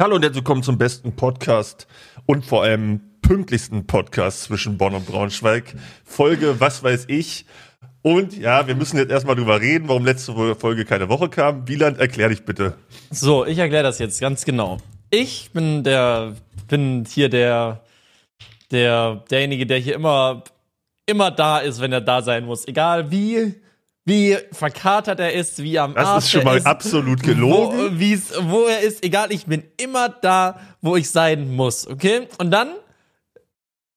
Hallo und herzlich willkommen zum besten Podcast und vor allem pünktlichsten Podcast zwischen Bonn und Braunschweig. Folge Was weiß ich. Und ja, wir müssen jetzt erstmal drüber reden, warum letzte Folge keine Woche kam. Wieland, erklär dich bitte. So, ich erkläre das jetzt ganz genau. Ich bin der, bin hier der, der, derjenige, der hier immer, immer da ist, wenn er da sein muss. Egal wie, wie verkatert er ist, wie am Das Arsch ist schon mal ist, absolut gelogen. Wo, wo er ist, egal, ich bin immer da, wo ich sein muss, okay? Und dann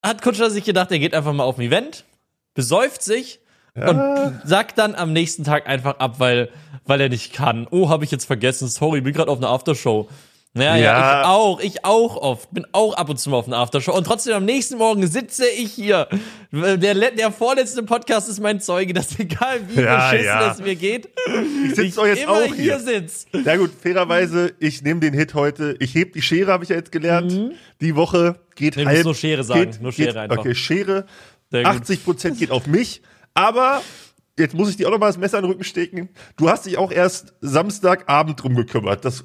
hat Kutscher sich gedacht, er geht einfach mal auf ein Event, besäuft sich und sagt dann am nächsten Tag einfach ab, weil, weil er nicht kann. Oh, habe ich jetzt vergessen, sorry, bin gerade auf einer Aftershow. Ja, ja, Ja. ich auch, ich auch oft, bin auch ab und zu mal auf einer Aftershow und trotzdem am nächsten Morgen sitze ich hier. Der, der vorletzte Podcast ist mein Zeuge, dass egal wie Ja, beschissen ja. es mir geht, Ich sitze doch jetzt immer auch hier hier. sitz. Ja gut, fairerweise, ich nehme den Hit heute. Ich heb die Schere, habe ich ja jetzt gelernt. Die Woche geht Nee, du halb. musst nur Schere sagen, geht, nur Schere geht, einfach. Okay, Schere. Sehr gut. 80 Prozent geht auf mich. Aber jetzt muss ich dir auch noch mal das Messer in den Rücken stecken. Du hast dich auch erst Samstagabend drum gekümmert. Das,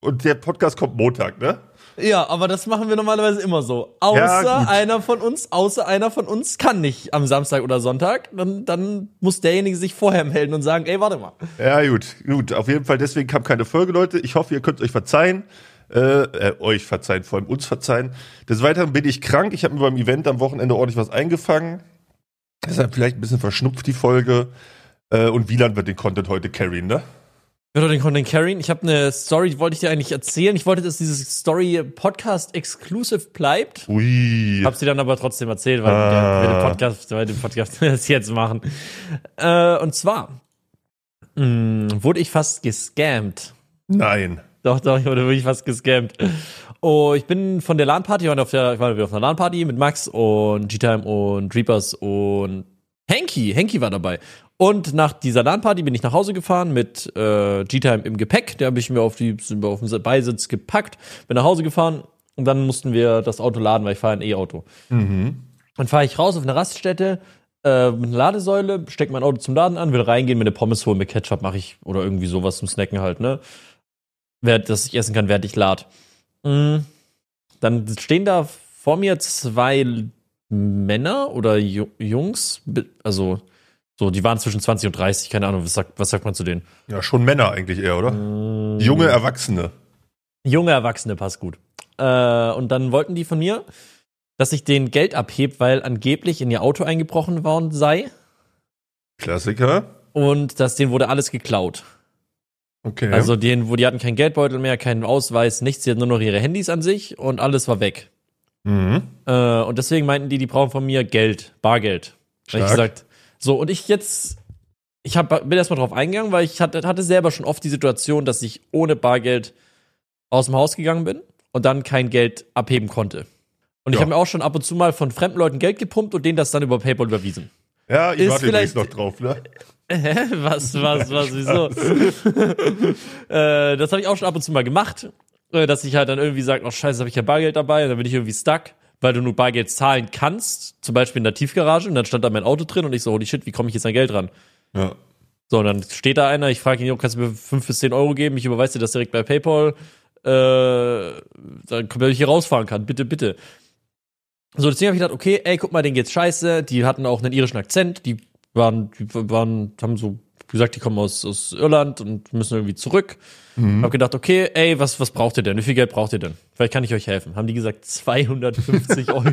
und der Podcast kommt Montag, ne? Ja, aber das machen wir normalerweise immer so. Außer Ja, einer von uns, außer einer von uns kann nicht am Samstag oder Sonntag. Dann, dann muss derjenige sich vorher melden und sagen, ey, warte mal. Ja, gut, gut. Auf jeden Fall, deswegen kam keine Folge, Leute. Ich hoffe, ihr könnt euch verzeihen. Äh, äh, euch verzeihen, vor allem uns verzeihen. Des Weiteren bin ich krank. Ich habe mir beim Event am Wochenende ordentlich was eingefangen. Deshalb vielleicht ein bisschen verschnupft die Folge. Äh, und Wieland wird den Content heute carryen, ne? Oder den Content carryen. Ich habe eine Story, die wollte ich dir eigentlich erzählen. Ich wollte, dass diese Story Podcast exclusive bleibt. Ui. Hab sie dann aber trotzdem erzählt, weil Ah. wir den Podcast, weil den Podcast das jetzt machen. Äh, und zwar mh, wurde ich fast gescammt. Nein. Doch, doch, ich wurde wirklich fast gescammt. Oh, ich bin von der LAN-Party, waren auf der, ich war wieder auf einer LAN-Party mit Max und G-Time und Reapers und Henky. Henky war dabei. Und nach dieser LAN-Party bin ich nach Hause gefahren mit äh, G-Time im Gepäck. Der habe ich mir auf, die, auf den Beisitz gepackt, bin nach Hause gefahren und dann mussten wir das Auto laden, weil ich fahre ein E-Auto. Dann fahre ich raus auf eine Raststätte äh, mit einer Ladesäule, steck mein Auto zum Laden an, will reingehen, mir eine Pommes holen mit Ketchup mache ich oder irgendwie sowas zum Snacken halt, ne? Wer, dass ich essen kann, während ich lad. Mm. Dann stehen da vor mir zwei Männer oder Ju Jungs, also so, die waren zwischen 20 und 30, keine Ahnung, was sagt, was sagt man zu denen? Ja, schon Männer eigentlich eher, oder? Mm. Junge Erwachsene. Junge Erwachsene passt gut. Äh, und dann wollten die von mir, dass ich denen Geld abhebe, weil angeblich in ihr Auto eingebrochen worden sei Klassiker. und dass denen wurde alles geklaut. Okay. Also denen, wo die hatten keinen Geldbeutel mehr, keinen Ausweis, nichts, die hatten nur noch ihre Handys an sich und alles war weg. mhm. Äh, und deswegen meinten die, die brauchen von mir Geld, Bargeld. Hab ich Stark. gesagt, so und ich jetzt, ich hab, bin erstmal drauf eingegangen, weil ich hatte, hatte selber schon oft die Situation, dass ich ohne Bargeld aus dem Haus gegangen bin und dann kein Geld abheben konnte. Und ich Ja. habe mir auch schon ab und zu mal von fremden Leuten Geld gepumpt und denen das dann über PayPal überwiesen. Ja, ich ist warte übrigens vielleicht- noch drauf, ne? Hä? Was, was, was, wieso? äh, das habe ich auch schon ab und zu mal gemacht, äh, dass ich halt dann irgendwie sage, oh scheiße, habe ich ja Bargeld dabei, und dann bin ich irgendwie stuck, weil du nur Bargeld zahlen kannst, zum Beispiel in der Tiefgarage, und dann stand da mein Auto drin und ich so, holy shit, wie komme ich jetzt an Geld ran? Ja. So, und dann steht da einer, ich frage ihn, kannst du mir fünf bis zehn Euro geben, ich überweise dir das direkt bei PayPal, äh, dann damit ich hier rausfahren kann, bitte, bitte. So, deswegen habe ich gedacht, okay, ey, guck mal, denen geht's scheiße, die hatten auch einen irischen Akzent, die waren, die waren, haben so gesagt, die kommen aus, aus Irland und müssen irgendwie zurück. Hab gedacht, okay, ey, was, was braucht ihr denn? Wie viel Geld braucht ihr denn? Vielleicht kann ich euch helfen. Haben die gesagt, 250 Euro.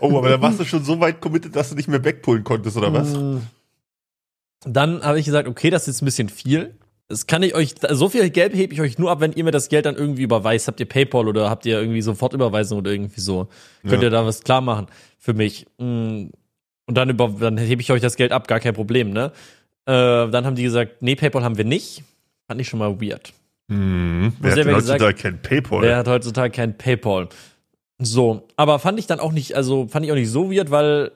Oh, aber da warst du schon so weit committed, dass du nicht mehr backpullen konntest, oder was? Dann habe ich gesagt, okay, das ist jetzt ein bisschen viel. Das kann ich euch, so viel Geld hebe ich euch nur ab, wenn ihr mir das Geld dann irgendwie überweist. Habt ihr PayPal oder habt ihr irgendwie Sofortüberweisung oder irgendwie so? Könnt Ja. ihr da was klar machen für mich? Mm. Und dann, über, dann hebe ich euch das Geld ab, gar kein Problem, ne? Äh, dann haben die gesagt, nee, PayPal haben wir nicht. Fand ich schon mal weird. Mhm. Wer hat denn gesagt- heutzutage kein Paypal? Wer hat heutzutage kein PayPal? So, aber fand ich dann auch nicht, also fand ich auch nicht so weird, weil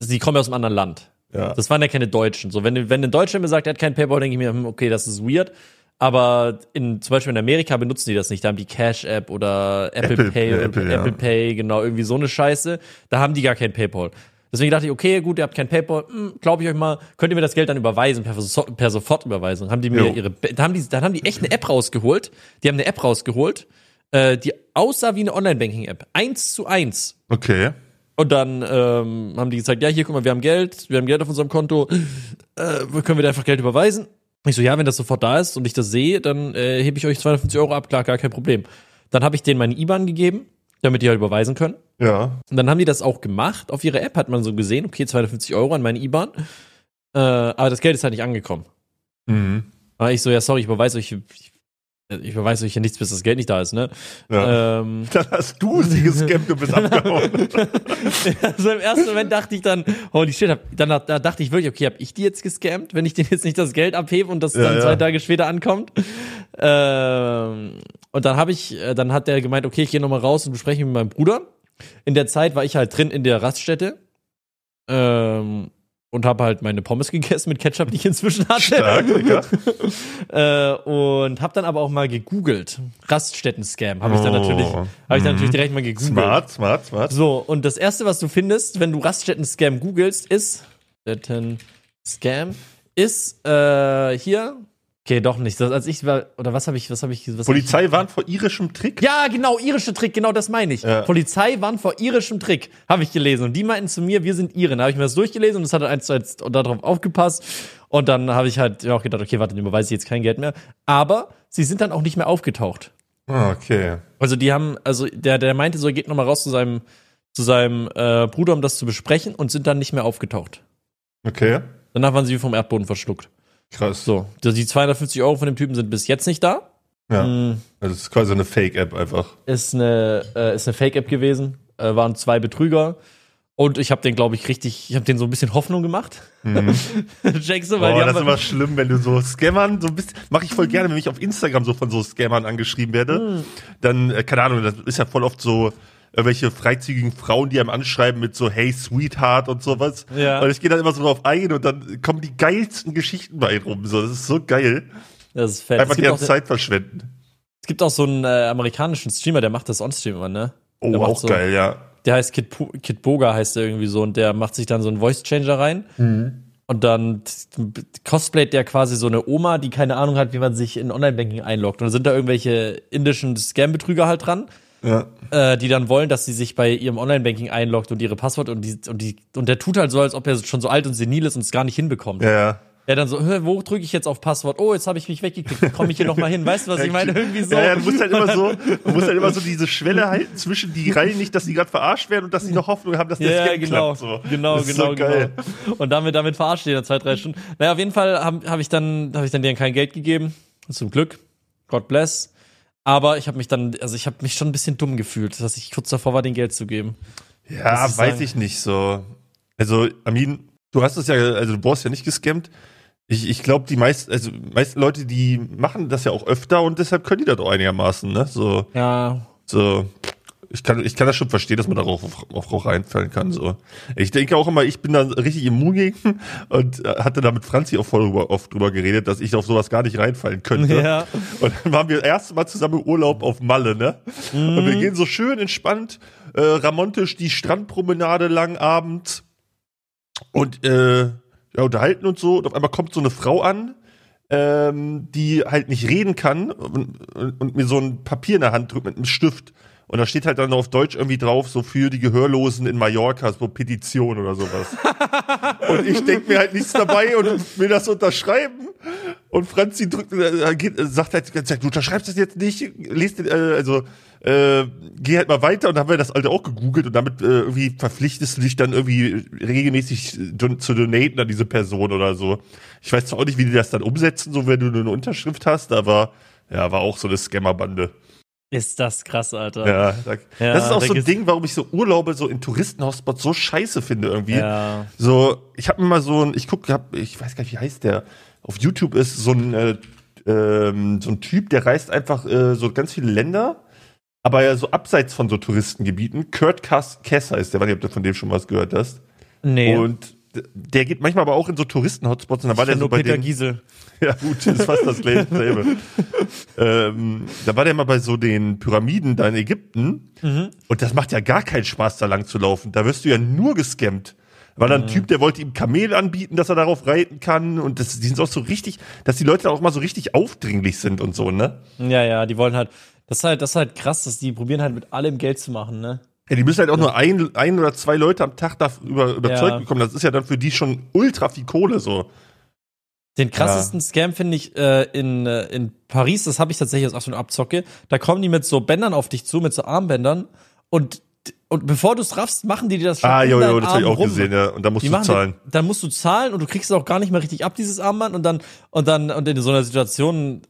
sie kommen ja aus einem anderen Land. ja. Das waren ja keine Deutschen. So, wenn, wenn ein Deutscher mir sagt, er hat kein PayPal, denke ich mir, hm, okay, das ist weird. Aber in, zum Beispiel in Amerika benutzen die das nicht. Da haben die Cash-App oder Apple, Apple, Pay, Apple, ja. Apple Pay, genau, irgendwie so eine Scheiße. Da haben die gar kein PayPal. Deswegen dachte ich, okay, gut, ihr habt kein PayPal, glaube ich euch mal, könnt ihr mir das Geld dann überweisen per, so per Sofortüberweisung. Haben die mir Jo. ihre, dann haben die, dann haben die echt eine App rausgeholt. Die haben eine App rausgeholt, äh, die aussah wie eine Online-Banking-App. Eins zu eins. Okay. Und dann ähm, haben die gesagt, ja, hier, guck mal, wir haben Geld, wir haben Geld auf unserem Konto, äh, können wir da einfach Geld überweisen? Ich so, ja, wenn das sofort da ist und ich das sehe, dann äh, hebe ich euch 250 Euro ab, klar, gar kein Problem. Dann habe ich denen meine IBAN gegeben, damit die halt überweisen können. Ja. Und dann haben die das auch gemacht. Auf ihrer App hat man so gesehen, okay, 250 Euro an meine IBAN. Äh, aber das Geld ist halt nicht angekommen. Mhm. Aber ich so, ja, sorry, ich überweise euch, ich, ich überweise euch hier nichts, bis das Geld nicht da ist, ne? ja. Ähm, Dann hast du sie gescampt und bist abgehauen. also im ersten Moment dachte ich dann, holy shit, hab, dann da dachte ich wirklich, okay, hab ich die jetzt gescammt, wenn ich denen jetzt nicht das Geld abhebe und das Ja, dann ja. zwei Tage später ankommt. Ähm, und dann habe ich, äh, dann hat der gemeint, okay, ich gehe nochmal raus und bespreche mich mit meinem Bruder. In der Zeit war ich halt drin in der Raststätte. Ähm, und habe halt meine Pommes gegessen mit Ketchup, die ich inzwischen hatte. Stark, Digga. Äh, und habe dann aber auch mal gegoogelt. Raststätten-Scam habe ich dann Oh. natürlich, habe ich dann natürlich direkt mal gegoogelt. Smart, smart, smart. So, und das erste, was du findest, wenn du Raststätten-Scam googelst, ist Raststätten-Scam, ist äh, hier. Okay, doch nicht. Das, als ich war, oder was habe ich, was habe ich, was Polizei warnt vor irischem Trick. ich, Ja, genau, irische Trick, genau das meine ich. Ja. Polizei warnt vor irischem Trick, habe ich gelesen. Und die meinten zu mir, wir sind Iren. Da habe ich mir das durchgelesen und das hat eins zu eins darauf aufgepasst. Und dann habe ich halt auch gedacht, okay, warte, dem überweise ich jetzt kein Geld mehr. Aber sie sind dann auch nicht mehr aufgetaucht. Ah, okay. Also die haben, also der, der meinte so, er geht nochmal raus zu seinem, zu seinem äh, Bruder, um das zu besprechen und sind dann nicht mehr aufgetaucht. Okay. Danach waren sie wie vom Erdboden verschluckt. Krass. So, die die 250 Euro von dem Typen sind bis jetzt nicht da. Ja. Mm, Also es ist quasi eine Fake-App einfach. Ist eine, äh, ist eine Fake-App gewesen. Äh, waren zwei Betrüger. Und ich habe den, glaube ich, richtig, ich habe den so ein bisschen Hoffnung gemacht. Checkst du, weil Boah, das ist immer schlimm, wenn du so Scammern so ein bisschen, mache ich voll gerne, wenn ich auf Instagram so von so Scammern angeschrieben werde. Hm. Dann, äh, keine Ahnung, das ist ja voll oft so irgendwelche freizügigen Frauen, die einem anschreiben mit so Hey Sweetheart und sowas. Ja. Und ich gehe dann immer so drauf ein und dann kommen die geilsten Geschichten bei rum. So, das ist so geil. das ist fett. Einfach deren auch, Zeit verschwenden. es gibt auch so einen äh, amerikanischen Streamer, der macht das On-Stream immer, ne? Oh, auch so- geil, ja. der heißt Kid, Kid Boga heißt der irgendwie so und der macht sich dann so einen Voice Changer rein und dann cosplayt der quasi so eine Oma, die keine Ahnung hat, wie man sich in Online-Banking einloggt und dann sind da irgendwelche indischen Scam-Betrüger halt dran, Ja. äh, die dann wollen, dass sie sich bei ihrem Online-Banking einloggt und ihre Passwort und die, und die und der tut halt so, als ob er schon so alt und senil ist und es gar nicht hinbekommt. Ja, ja. Er dann so, wo drücke ich jetzt auf Passwort? Oh, jetzt habe ich mich weggeklickt. Komme ich hier noch mal hin? Weißt du, was ich meine? Irgendwie so. Ja, ja, du musst halt immer so, du musst halt immer so diese Schwelle halten zwischen die Reihen nicht, dass die gerade verarscht werden und dass sie noch Hoffnung haben, dass der Ja, Scam genau, klappt. So. genau, Das genau, so geil. genau. Und damit, damit verarscht ihr dann zwei, drei Stunden. Naja, auf jeden Fall habe hab ich dann, habe ich dann denen kein Geld gegeben. Zum Glück. God bless. Aber ich habe mich dann, also ich habe mich schon ein bisschen dumm gefühlt, dass ich kurz davor war, den Geld zu geben. Ja, ich weiß sagen. ich nicht so. Also, Amin, du hast es ja, also du brauchst ja nicht gescammt. Ich, ich glaube, die meisten, also meisten Leute, die machen das ja auch öfter und deshalb können die das auch einigermaßen, ne? So, Ja. so. Ich kann, ich kann das schon verstehen, dass man darauf auf, auf, reinfallen kann. So. Ich denke auch immer, ich bin da richtig immun gegen und äh, hatte da mit Franzi auch voll drüber, oft drüber geredet, dass ich auf sowas gar nicht reinfallen könnte. Ja. Und dann waren wir das erste Mal zusammen im Urlaub auf Malle, ne? Und wir gehen so schön entspannt, äh, ramontisch die Strandpromenade lang abends und äh, ja, unterhalten und so. Und auf einmal kommt so eine Frau an, ähm, die halt nicht reden kann und, und, und mir so ein Papier in der Hand drückt mit einem Stift. Und da steht halt dann auf Deutsch irgendwie drauf, so für die Gehörlosen in Mallorca, so Petition oder sowas. und ich denk mir halt nichts dabei und will das unterschreiben. Und Franzi drückt, äh, äh, sagt halt die ganze Zeit, du unterschreibst das jetzt nicht, lest den, äh, also äh, geh halt mal weiter und dann haben wir das alte auch gegoogelt und damit äh, irgendwie verpflichtest du dich dann irgendwie regelmäßig don zu donaten an diese Person oder so. Ich weiß zwar auch nicht, wie die das dann umsetzen, so wenn du nur eine Unterschrift hast, aber ja, war auch so eine Scammerbande. Ist das krass, Alter. Ja, da, Ja, das ist auch so ein Ding, warum ich so Urlaube so in Touristenhotspots so scheiße finde irgendwie. Ja. So, ich habe mir mal so ein, ich guck, hab, ich weiß gar nicht, wie heißt der. Auf YouTube ist so ein äh, ähm, so ein Typ, der reist einfach äh, so ganz viele Länder, aber ja so abseits von so Touristengebieten. Kurt Kass Kess heißt der, weiß nicht, ob du von dem schon was gehört hast. Nee. Und der geht manchmal aber auch in so Touristenhotspots und dann war der so bei Peter den, Giesel. ja gut, das ist fast das selbe. ähm, da war der mal bei so den Pyramiden da in Ägypten Mhm. und das macht ja gar keinen Spaß, da lang zu laufen. Da wirst du ja nur gescammt. War dann ein Typ, der wollte ihm Kamel anbieten, dass er darauf reiten kann. Und das, die sind auch so richtig, dass die Leute auch mal so richtig aufdringlich sind und so, ne? Ja, ja, die wollen halt, das ist halt, das ist halt krass, dass die probieren halt mit allem Geld zu machen, ne? Ja, die müssen halt auch nur ein, ein oder zwei Leute am Tag darüber überzeugt Ja. bekommen. Das ist ja dann für die schon ultra viel Kohle so. Den krassesten Scam finde ich äh, in, äh, in Paris, das habe ich tatsächlich aus so einer Abzocke. Da kommen die mit so Bändern auf dich zu, mit so Armbändern und und bevor du es raffst, machen die dir das schon Ah, jo, jo, das habe ich auch rum. gesehen, ja. Und da musst Die du zahlen. Die, dann musst du zahlen und du kriegst es auch gar nicht mehr richtig ab, dieses Armband. Und dann, und dann, und in so einer Situation,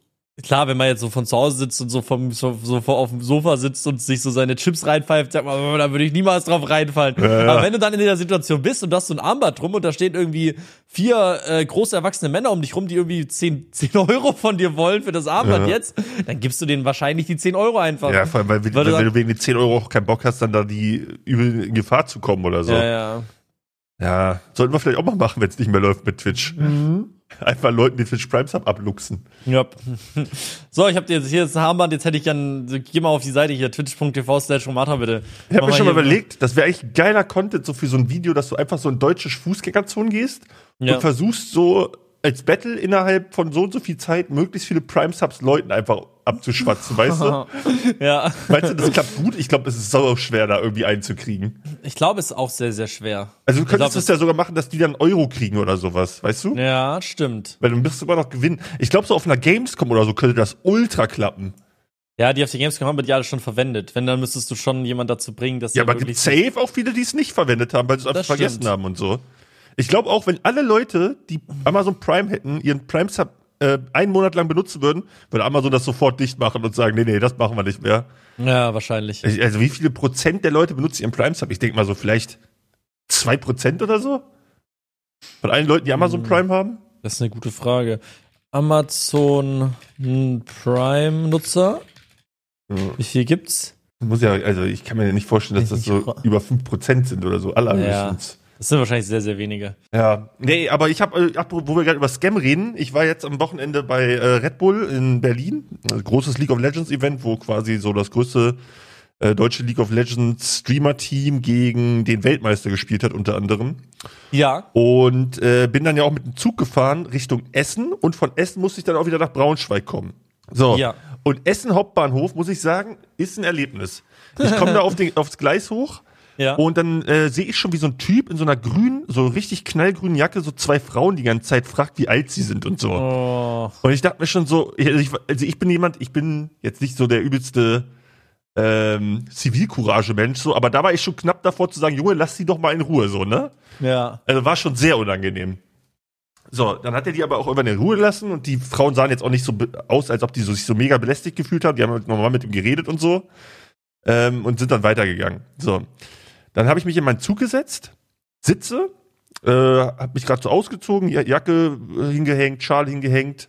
klar, wenn man jetzt so von zu Hause sitzt und so vom, so, so vor- auf dem Sofa sitzt und sich so seine Chips reinpfeift, sagt man, oh, da würde ich niemals drauf reinfallen. Ja, ja. Aber wenn du dann in der Situation bist und du hast so ein Armband drum und da stehen irgendwie vier äh, große erwachsene Männer um dich rum, die irgendwie 10, 10 Euro von dir wollen für das Armband Ja. jetzt, dann gibst du denen wahrscheinlich die 10 Euro einfach. Ja, vor allem, weil, Weil weil, du wenn du wegen den 10 Euro auch keinen Bock hast, dann da die übel in Gefahr zu kommen oder so. ja, Ja, ja. sollten wir vielleicht auch mal machen, wenn es nicht mehr läuft mit Twitch. Mhm. Einfach Leuten den Twitch Prime Sub abluchsen. Ja. So, ich habe dir jetzt hier das Armband, jetzt hätte ich gern, geh mal auf die Seite hier, twitch.tv slash Romata bitte. Ich habe mir schon mal überlegt, das wäre eigentlich geiler Content so für so ein Video, dass du einfach so in deutsche Fußgängerzonen gehst Ja. und versuchst so als Battle innerhalb von so und so viel Zeit möglichst viele Prime Subs Leuten einfach abzuschwatzen, weißt du? Ja, Meinst du, das klappt gut? Ich glaube, es ist sau schwer, da irgendwie einzukriegen. ich glaube, es ist auch sehr, sehr schwer. Also du könntest es ja sogar machen, dass die dann Euro kriegen oder sowas, weißt du? Ja, stimmt. Weil dann wirst du immer noch gewinnen. Ich glaube, so auf einer Gamescom oder so könnte das ultra klappen. Ja, die auf der Gamescom haben wir die alle schon verwendet. Wenn, dann müsstest du schon jemand dazu bringen, dass Ja, aber gibt safe auch viele, die es nicht verwendet haben, weil sie es einfach vergessen stimmt. haben und so. Ich glaube auch, wenn alle Leute, die Amazon Prime hätten, ihren Prime Sub äh, einen Monat lang benutzen würden, würde Amazon das sofort dicht machen und sagen, nee, nee, das machen wir nicht mehr. Ja, wahrscheinlich. Ich- Also wie viele Prozent der Leute benutzen ihren Prime Sub? Ich denke mal so vielleicht zwei Prozent oder so? Von allen Leuten, die Amazon Hm. Prime haben? Das ist eine gute Frage. Amazon hm, Prime-Nutzer, Ja. wie viel gibt's? Muss ja, also ich kann mir ja nicht vorstellen, dass das so über 5% sind oder so, allerhöchstens. Das sind wahrscheinlich sehr, sehr wenige. Ja, nee, aber ich habe, äh, wo wir gerade über Scam reden, ich war jetzt am Wochenende bei äh, Red Bull in Berlin, ein großes League of Legends Event, wo quasi so das größte äh, deutsche League of Legends Streamer-Team gegen den Weltmeister gespielt hat, unter anderem. Ja. Und äh, bin dann ja auch mit dem Zug gefahren Richtung Essen und von Essen musste ich dann auch wieder nach Braunschweig kommen. So. Ja. Und Essen Hauptbahnhof, muss ich sagen, ist ein Erlebnis. Ich komme da auf den, aufs Gleis hoch Ja. und dann äh, sehe ich schon, wie so ein Typ in so einer grünen, so richtig knallgrünen Jacke, so zwei Frauen die ganze Zeit fragt, wie alt sie sind und so. Oh. Und ich dachte mir schon so, also ich, also ich bin jemand, ich bin jetzt nicht so der übelste ähm, Zivilcourage-Mensch, so, aber da war ich schon knapp davor zu sagen, Junge, lass sie doch mal in Ruhe, so, ne? Ja. Also war schon sehr unangenehm. So, dann hat er die aber auch irgendwann in Ruhe gelassen und die Frauen sahen jetzt auch nicht so aus, als ob die so, sich so mega belästigt gefühlt haben. Die haben halt normal mit ihm geredet und so ähm, und sind dann weitergegangen. So, dann habe ich mich in meinen Zug gesetzt, sitze, äh, habe mich gerade so ausgezogen, Ja- Jacke äh, hingehängt, Schal hingehängt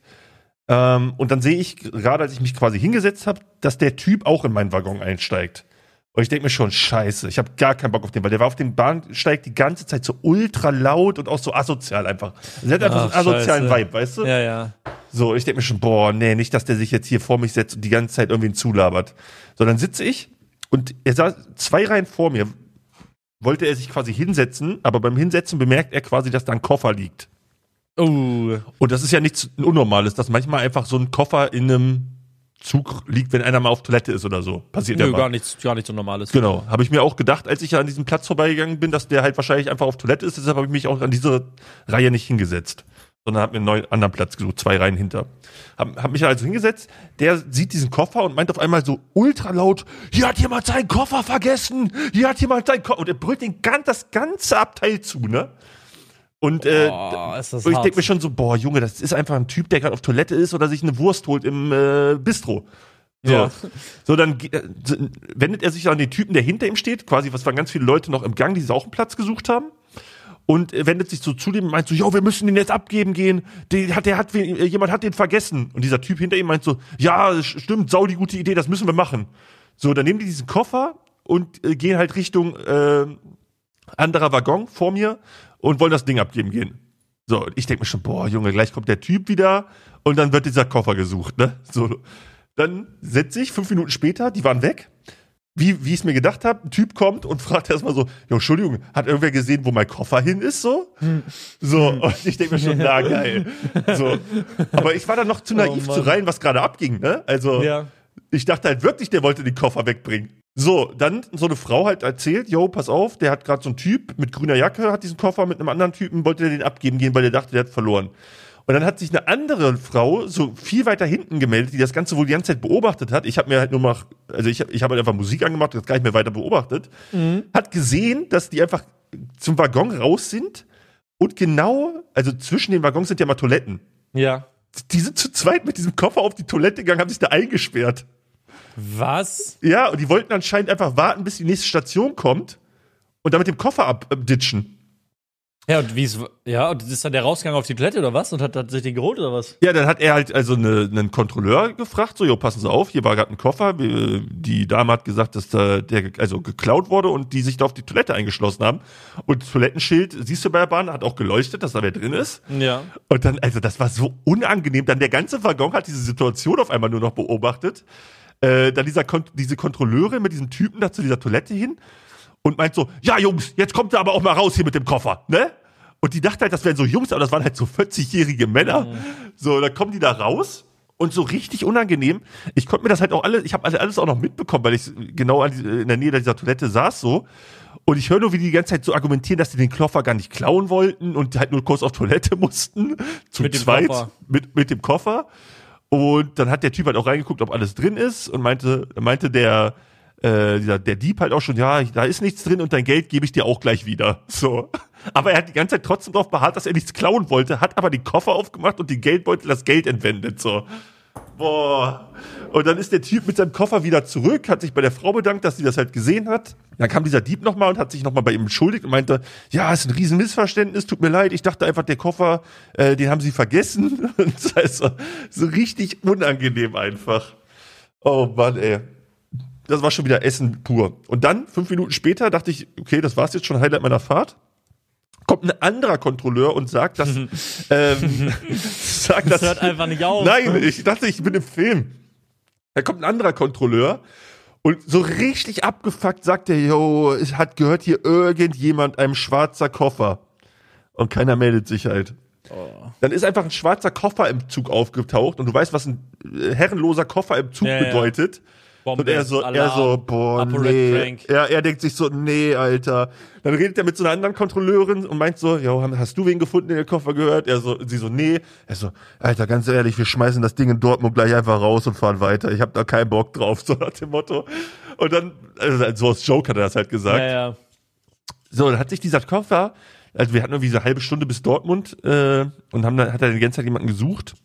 ähm, und dann sehe ich gerade, als ich mich quasi hingesetzt habe, dass der Typ auch in meinen Waggon einsteigt. Und ich denke mir schon, scheiße, ich habe gar keinen Bock auf den, weil der war auf dem Bahnsteig die ganze Zeit so ultra laut und auch so asozial einfach. Also der hat einfach Ach, so einen asozialen scheiße. Vibe, weißt du? Ja, ja. So, ich denke mir schon, boah, nee, nicht, dass der sich jetzt hier vor mich setzt und die ganze Zeit irgendwie zulabert. So, dann sitze ich und er saß zwei Reihen vor mir, wollte er sich quasi hinsetzen, aber beim Hinsetzen bemerkt er quasi, dass da ein Koffer liegt. Oh. Und das ist ja nichts Unnormales, dass manchmal einfach so ein Koffer in einem Zug liegt, wenn einer mal auf Toilette ist oder so. Passiert ja Nö, mal. gar nichts, gar nichts so normales. Genau, habe ich mir auch gedacht, als ich ja an diesem Platz vorbeigegangen bin, dass der halt wahrscheinlich einfach auf Toilette ist. Deshalb habe ich mich auch an diese Reihe nicht hingesetzt, sondern habe mir einen neuen anderen Platz gesucht, zwei Reihen hinter. Hab, hab mich also hingesetzt. Der sieht diesen Koffer und meint auf einmal so ultra laut: Hier hat jemand seinen Koffer vergessen. Hier hat jemand seinen Koffer. Und er brüllt den gan das ganze Abteil zu, ne? Und äh, und ich denke mir schon so, boah, Junge, das ist einfach ein Typ, der gerade auf Toilette ist oder sich eine Wurst holt im äh, Bistro. So. Ja. So, dann äh, wendet er sich an den Typen, der hinter ihm steht. Quasi, was waren ganz viele Leute noch im Gang, die sich auch einen Platz gesucht haben. Und wendet sich so zu dem und meint so, jo, wir müssen den jetzt abgeben gehen. Den hat, der hat, äh, jemand hat den vergessen. Und dieser Typ hinter ihm meint so, ja, stimmt, sau die gute Idee, das müssen wir machen. So, dann nehmen die diesen Koffer und äh, gehen halt Richtung äh, anderer Waggon vor mir und wollen das Ding abgeben gehen. So, ich denke mir schon, boah, Junge, gleich kommt der Typ wieder und dann wird dieser Koffer gesucht, ne? So, dann setze ich, fünf Minuten später, die waren weg, wie, wie ich es mir gedacht habe, ein Typ kommt und fragt erstmal so, jo, Entschuldigung, hat irgendwer gesehen, wo mein Koffer hin ist, so? So, und ich denke mir schon, na geil. So. Aber ich war dann noch zu naiv Oh zu rein, was gerade abging, ne? Also, Ja. ich dachte halt wirklich, der wollte den Koffer wegbringen. So, dann so eine Frau halt erzählt, yo, pass auf, der hat gerade so ein Typ mit grüner Jacke, hat diesen Koffer mit einem anderen Typen, wollte der den abgeben gehen, weil der dachte, der hat verloren. Und dann hat sich eine andere Frau so viel weiter hinten gemeldet, die das Ganze wohl die ganze Zeit beobachtet hat. Ich habe mir halt nur mal, also ich habe ich hab halt einfach Musik angemacht, das gar nicht mehr weiter beobachtet. Hat gesehen, dass die einfach zum Waggon raus sind und genau, also zwischen den Waggons sind ja mal Toiletten. Ja. Die sind zu zweit mit diesem Koffer auf die Toilette gegangen, haben sich da eingesperrt. Was? Ja, und die wollten anscheinend einfach warten, bis die nächste Station kommt und dann mit dem Koffer abditschen. Ja, und wie ist, ja, und ist dann der rausgegangen auf die Toilette oder was? Und hat, hat sich den geholt oder was? Ja, dann hat er halt also ne, einen Kontrolleur gefragt, so, jo, passen Sie auf, hier war gerade ein Koffer. Wir- Die Dame hat gesagt, dass da der ge- also geklaut wurde und die sich da auf die Toilette eingeschlossen haben. Und das Toilettenschild, siehst du bei der Bahn, hat auch geleuchtet, dass da wer drin ist. Ja. Und dann, also das war so unangenehm. Dann der ganze Waggon hat diese Situation auf einmal nur noch beobachtet. Äh, dann dieser diese Kontrolleure mit diesem Typen da zu dieser Toilette hin und meint so, ja Jungs, jetzt kommt ihr aber auch mal raus hier mit dem Koffer, ne? Und die dachte halt, das wären so Jungs, aber das waren halt so 40-jährige Männer. So, dann kommen die da raus und so richtig unangenehm. Ich konnte mir das halt auch alles, ich habe alles auch noch mitbekommen, weil ich genau in der Nähe dieser Toilette saß so. Und ich höre nur, wie die die ganze Zeit so argumentieren, dass die den Koffer gar nicht klauen wollten und halt nur kurz auf Toilette mussten. Zu Mit zweit. Mit, mit dem Koffer. Und dann hat der Typ halt auch reingeguckt, ob alles drin ist und meinte, meinte der, äh, dieser, der Dieb halt auch schon, ja, da ist nichts drin und dein Geld gebe ich dir auch gleich wieder. So. Aber er hat die ganze Zeit trotzdem darauf beharrt, dass er nichts klauen wollte, hat aber den Koffer aufgemacht und den Geldbeutel das Geld entwendet. So. Boah. Und dann ist der Typ mit seinem Koffer wieder zurück, hat sich bei der Frau bedankt, dass sie das halt gesehen hat. Dann kam dieser Dieb nochmal und hat sich nochmal bei ihm entschuldigt und meinte, ja, ist ein riesen Missverständnis, tut mir leid, ich dachte einfach, der Koffer, äh, den haben sie vergessen. Und das heißt so richtig unangenehm einfach. Oh Mann, ey. Das war schon wieder Essen pur. Und dann, fünf Minuten später, dachte ich, okay, das war's jetzt schon, Highlight meiner Fahrt. Kommt ein anderer Kontrolleur und sagt, dass, ähm, sagt, Das dass, hört einfach nicht auf. Nein, ich dachte, ich bin im Film. Da kommt ein anderer Kontrolleur und so richtig abgefuckt sagt er, yo, es hat gehört hier irgendjemand einem schwarzer Koffer. Und keiner meldet sich halt. Dann ist einfach ein schwarzer Koffer im Zug aufgetaucht und du weißt, was ein äh, herrenloser Koffer im Zug Ja, ja. Bombe, Und er so, er Alarm, so, boah, nee. Crank. Er, er denkt sich so, nee, Alter. Dann redet er mit so einer anderen Kontrolleurin und meint so, jo, hast du wen gefunden, der den Koffer gehört? Er so, sie so, nee. Er so, Alter, ganz ehrlich, wir schmeißen das Ding in Dortmund gleich einfach raus und fahren weiter. Ich hab da keinen Bock drauf, so nach dem Motto. Und dann, also so als Joke hat er das halt gesagt. Ja, ja. So, dann hat sich dieser Koffer, also wir hatten irgendwie so eine halbe Stunde bis Dortmund äh, und haben dann, hat er die ganze Zeit jemanden gesucht.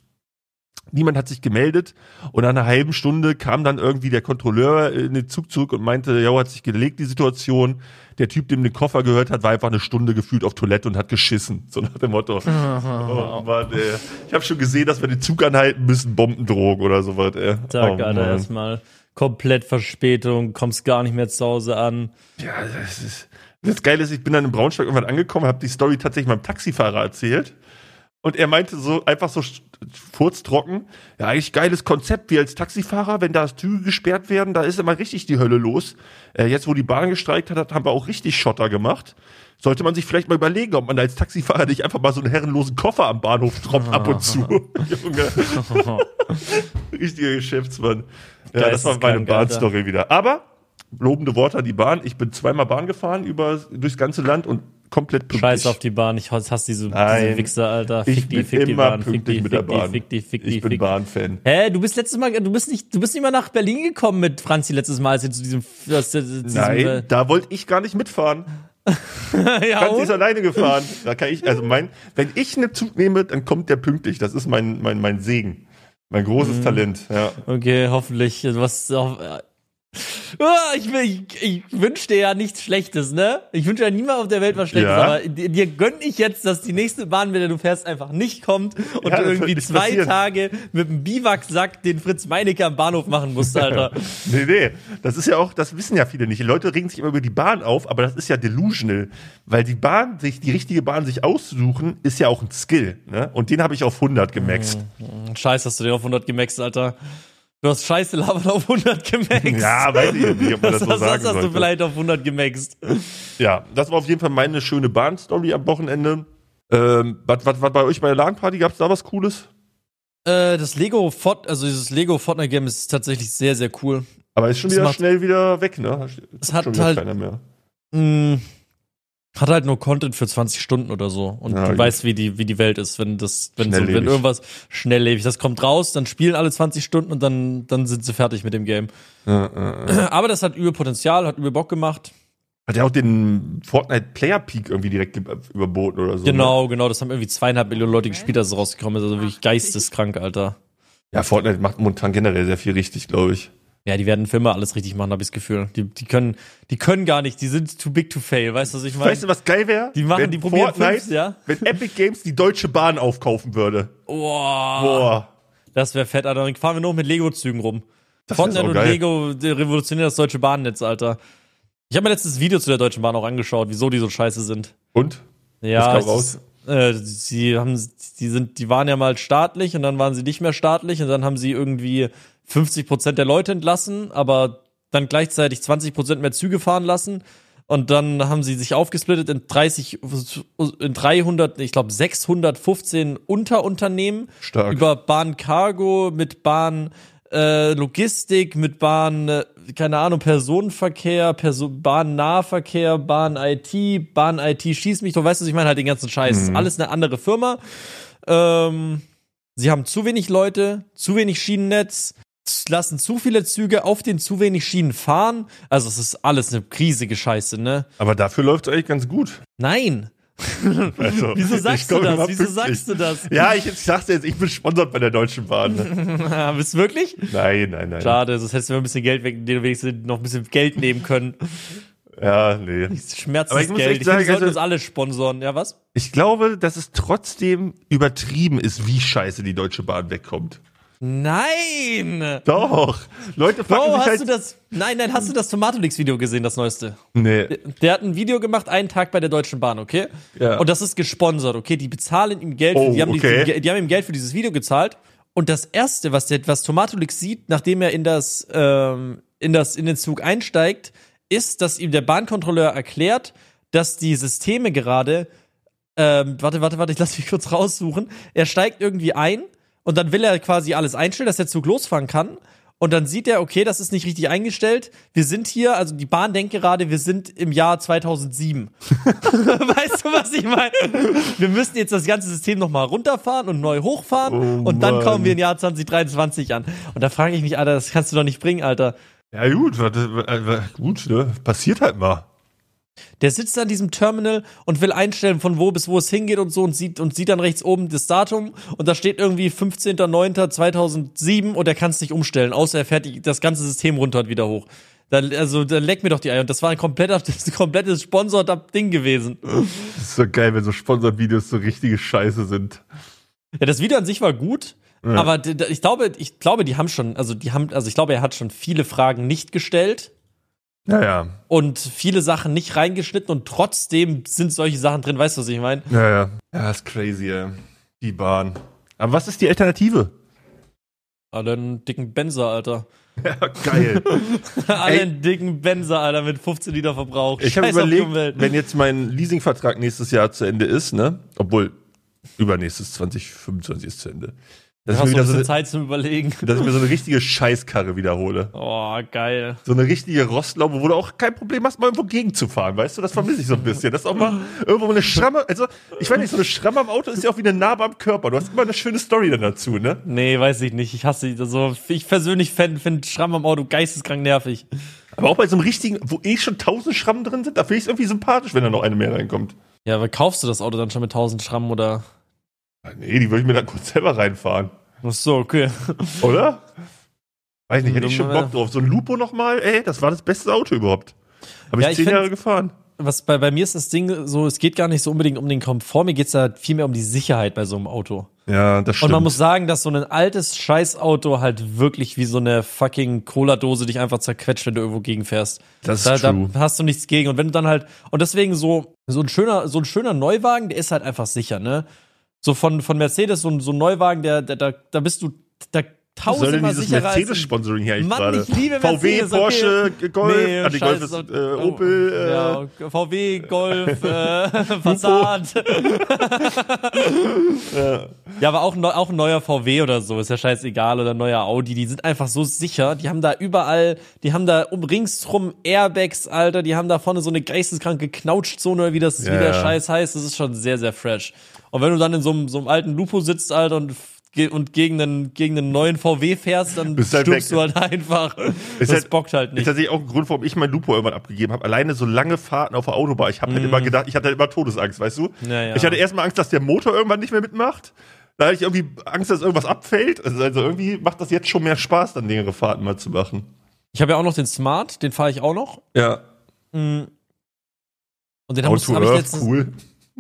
Niemand hat sich gemeldet und nach einer halben Stunde kam dann irgendwie der Kontrolleur in den Zug zurück und meinte, ja, hat sich gelegt die Situation. Der Typ, dem den Koffer gehört hat, war einfach eine Stunde gefühlt auf Toilette und hat geschissen. So nach dem Motto. oh Mann, ey. Ich habe schon gesehen, dass wir den Zug anhalten müssen, Bombendrohung oder sowas, ey. Tag, oh, Alter, erstmal. Komplett Verspätung, kommst gar nicht mehr zu Hause an. Ja, das ist. Das Geile ist, ich bin dann in Braunschweig irgendwann angekommen, habe die Story tatsächlich meinem Taxifahrer erzählt. Und er meinte so einfach so furztrocken, ja, eigentlich geiles Konzept, wie als Taxifahrer, wenn da Züge gesperrt werden, da ist immer richtig die Hölle los. Äh, jetzt, wo die Bahn gestreikt hat, haben wir auch richtig Schotter gemacht. Sollte man sich vielleicht mal überlegen, ob man als Taxifahrer nicht einfach mal so einen herrenlosen Koffer am Bahnhof droppt ab und zu. Junge. Richtiger Geschäftsmann. Ja, das war meine. Bahnstory wieder. Aber lobende Worte an die Bahn. Ich bin zweimal Bahn gefahren über durchs ganze Land und komplett pünktlich. Scheiß auf die Bahn, ich hasse diese, Nein. diese Wichser, Alter. Fick ich die, bin fick die immer Bahn, fick pünktlich die, mit der fick die, Bahn. fick die, fick die, ich bin die. Bahnfan. Hä, du bist letztes Mal, du bist nicht, du bist nicht mal nach Berlin gekommen mit Franzi letztes Mal, als ihr zu diesem, das, das, diesem Nein, äh, da wollte ich gar nicht mitfahren. ja, Franzi ist alleine gefahren. Da kann ich, also mein, wenn ich einen Zug nehme, dann kommt der pünktlich. Das ist mein, mein, mein Segen. Mein Mhm. großes Talent, ja. Okay, hoffentlich. Was ich, will- ich, ich wünsche dir ja nichts Schlechtes, ne? Ich wünsche ja niemand auf der Welt was Schlechtes, Ja. aber dir, dir gönn ich jetzt, dass die nächste Bahn, mit der du fährst, einfach nicht kommt und Ja, du irgendwie zwei passieren. Tage mit einem Biwaksack den Fritz Meinecke am Bahnhof machen musst, Alter. Nee, nee. Das ist ja auch, das wissen ja viele nicht. Die Leute regen sich immer über die Bahn auf, aber das ist ja delusional. Weil die Bahn, sich, die richtige Bahn sich auszusuchen, ist ja auch ein Skill. Ne? Und den habe ich auf 100 gemaxt. Scheiß, hast du den auf 100 gemaxt, Alter. Du hast scheiße Lava auf 100 gemaxt. Ja, weiß ich nicht, ob man das, das so hast, sagen das hast du sollte. vielleicht auf 100 gemaxt. Ja, das war auf jeden Fall meine schöne Bahnstory am Wochenende. Ähm, was, was, was bei euch bei der LAN-Party? Gab's da was Cooles? Äh, das Lego Fort, also dieses Lego Fortnite Game ist tatsächlich sehr, sehr cool. Aber ist schon wieder macht- schnell wieder weg, ne? Es hat wieder halt- keiner mehr. Mm, hat halt nur Content für 20 Stunden oder so. Und Ja, du gut. weißt, wie die, wie die Welt ist, wenn das, wenn, so, wenn irgendwas schnelllebig, das kommt raus, dann spielen alle 20 Stunden und dann, dann sind sie fertig mit dem Game. Ja, ja. Aber das hat übel Potenzial, hat übel Bock gemacht. Hat ja auch den Fortnite Player Peak irgendwie direkt überboten oder so. Ne? Genau, genau, das haben irgendwie zweieinhalb Millionen Leute gespielt, als es rausgekommen ist. Also wirklich geisteskrank, Alter. Ja, Fortnite macht momentan generell sehr viel richtig, glaube ich. Ja, die werden für immer alles richtig machen, habe ich das Gefühl. Die, die können, die können gar nicht, die sind too big to fail, weißt du, was ich meine? Weißt du, was geil wäre? Die machen- Wenn die probieren Fortnite, fünf, ja? Wenn Epic Games die Deutsche Bahn aufkaufen würde. Boah, Boah. das wäre fett, Alter. Dann fahren wir nur mit Lego-Zügen rum. Das Fortnite und saugeil. Lego revolutionieren das deutsche Bahnnetz, Alter. Ich habe mir letztes Video zu der Deutschen Bahn auch angeschaut, wieso die so scheiße sind. Und? Ja, kam es raus? äh, sie haben, die sind, die waren ja mal staatlich und dann waren sie nicht mehr staatlich und dann haben sie irgendwie 50 Prozent der Leute entlassen, aber dann gleichzeitig 20 Prozent mehr Züge fahren lassen. Und dann haben sie sich aufgesplittet in 30, in 300, ich glaube 615 Unterunternehmen Stark. über Bahn Cargo, mit Bahn äh, Logistik, mit Bahn, äh, keine Ahnung, Personenverkehr, Perso Bahnnahverkehr, Bahn IT, Bahn IT schieß mich, du weißt was ich meine, halt den ganzen Scheiß. Ist alles eine andere Firma. Ähm, sie haben zu wenig Leute, zu wenig Schienennetz, lassen zu viele Züge auf den zu wenig Schienen fahren. Also es ist alles eine riesige Scheiße, ne? Aber dafür läuft es eigentlich ganz gut. Nein. Also, Wieso sagst du das? Wieso sagst du das? Ja, ich, ich sag's dir jetzt, ich bin sponsert bei der Deutschen Bahn. Ne? Bist du wirklich? Nein, nein, nein. Schade, sonst hättest du mir ein bisschen Geld weg, den wenigstens noch ein bisschen Geld nehmen können. Ja, nee. Schmerzes Aber ich Geld. Ich finde, sagen, wir sollten also- uns alle sponsoren. Ja, was? Ich glaube, dass es trotzdem übertrieben ist, wie scheiße die Deutsche Bahn wegkommt. Nein! Doch. Leute fucken Bro, hast halt. du das? Nein, nein, hast du das Tomatolix-Video gesehen, das neueste? nee. Der hat ein Video gemacht, einen Tag bei der Deutschen Bahn, okay? Ja. Und das ist gesponsert, okay? Die bezahlen ihm Geld, Oh, für, die, haben okay. die, die haben ihm Geld für dieses Video gezahlt. Und das erste, was der, was Tomatolix sieht, nachdem er in das, ähm, in das, in den Zug einsteigt, ist, dass ihm der Bahnkontrolleur erklärt, dass die Systeme gerade, ähm, warte, warte, warte, ich lass mich kurz raussuchen. Er steigt irgendwie ein und dann will er quasi alles einstellen, dass der Zug losfahren kann. Und dann sieht er, okay, das ist nicht richtig eingestellt. Wir sind hier, also die Bahn denkt gerade, wir sind im Jahr 2007. weißt du, was ich meine? Wir müssen jetzt das ganze System nochmal runterfahren und neu hochfahren. Oh, und dann Mann. kommen wir im Jahr 2023 an. Und da frage ich mich, Alter, das kannst du doch nicht bringen, Alter. Ja, gut, äh, gut, ne? Passiert halt mal. Der sitzt an diesem Terminal und will einstellen, von wo bis wo es hingeht und so und sieht, und sieht dann rechts oben das Datum und da steht irgendwie 15.09.2007 und er kann es nicht umstellen, außer er fährt das ganze System runter und wieder hoch. Da, also, da leck mir doch die Eier. Und das war ein kompletter, das ein komplettes sponsored Ding gewesen. Das ist so geil, wenn so Sponsored-Videos so richtige Scheiße sind. Ja, das Video an sich war gut, aber d- d- ich glaube, ich glaube, die haben schon, also die haben, also ich glaube, er hat schon viele Fragen nicht gestellt Ja, ja. und viele Sachen nicht reingeschnitten und trotzdem sind solche Sachen drin, weißt du, was ich meine? Ja, ja. Ja, ist crazy, ey. Die Bahn. Aber was ist die Alternative? Alle einen dicken Benzer, Alter. Ja, geil. Alle einen dicken Benzer, Alter, mit 15 Liter Verbrauch. Ich habe Scheiß auf die überlegt, wenn jetzt mein Leasingvertrag nächstes Jahr zu Ende ist, ne? Obwohl, übernächstes 2025 ist zu Ende. Ich, hast mir wieder so eine, Zeit zum Überlegen. dass ich mir so eine richtige Scheißkarre wiederhole. Oh, geil. So eine richtige Rostlaube, wo du auch kein Problem hast, mal irgendwo gegenzufahren, weißt du? Das vermisse ich so ein bisschen. Das ist auch mal irgendwo eine Schramme. Also, ich weiß nicht, so eine Schramme am Auto ist ja auch wie eine Narbe am Körper. Du hast immer eine schöne Story dann dazu, ne? Nee, weiß ich nicht. Ich hasse die so. Ich persönlich finde find Schramm am Auto geisteskrank nervig. Aber auch bei so einem richtigen, wo eh schon tausend Schrammen drin sind, da finde ich es irgendwie sympathisch, wenn da noch eine mehr reinkommt. Ja, aber kaufst du das Auto dann schon mit 1000 Schramm oder? Nee, die würde ich mir dann kurz selber reinfahren. Ach so, okay. Oder? Weiß nicht, hätte ich schon Dumme- Bock drauf. So ein Lupo nochmal, ey, das war das beste Auto überhaupt. Habe ich Ja, zehn find- Jahre gefahren. Was bei, bei mir ist das Ding so, es geht gar nicht so unbedingt um den Komfort, mir geht's da viel mehr um die Sicherheit bei so einem Auto. Ja, das Und stimmt. man muss sagen, dass so ein altes Scheißauto halt wirklich wie so eine fucking Cola-Dose dich einfach zerquetscht, wenn du irgendwo gegenfährst. Das ist da, da true. hast du nichts gegen. Und wenn du dann halt, und deswegen so, so ein schöner, so ein schöner Neuwagen, der ist halt einfach sicher, ne? So von, von Mercedes, so so ein Neuwagen, der, der, da, da bist du, da, Soll tausendmal dieses sicherer Mercedes-Sponsoring hier eigentlich Mann, gerade? ich liebe VW, Mercedes, Porsche, Golf, Nee, ah, nee, Golf ist, äh, Opel, äh, ja, VW, Golf, äh, Passat. ja, aber auch, auch ein neuer VW oder so, ist ja scheißegal, oder ein neuer Audi, die sind einfach so sicher, die haben da überall, die haben da um ringsrum Airbags, Alter, die haben da vorne so eine geisteskranke Knautschzone, oder wie das, wie Ja, der. Scheiß heißt, das ist schon sehr, sehr fresh. Und wenn du dann in so einem, so einem alten Lupo sitzt, Alter, und und gegen einen, gegen einen neuen VW fährst, dann Bist halt stirbst du halt einfach. Ist das halt- bockt halt Ist nicht. tatsächlich auch ein Grund, warum ich mein Lupo irgendwann abgegeben habe. Alleine so lange Fahrten auf der Autobahn. Ich habe halt immer gedacht, ich hatte halt immer Todesangst, weißt du? Ja, ja. Ich hatte erstmal Angst, dass der Motor irgendwann nicht mehr mitmacht. Da hatte ich irgendwie Angst, dass irgendwas abfällt. Also, also irgendwie macht das jetzt schon mehr Spaß, dann längere Fahrten mal zu machen. Ich habe ja auch noch den Smart, den fahre ich auch noch. Ja. Und den habe hab ich letztens, cool.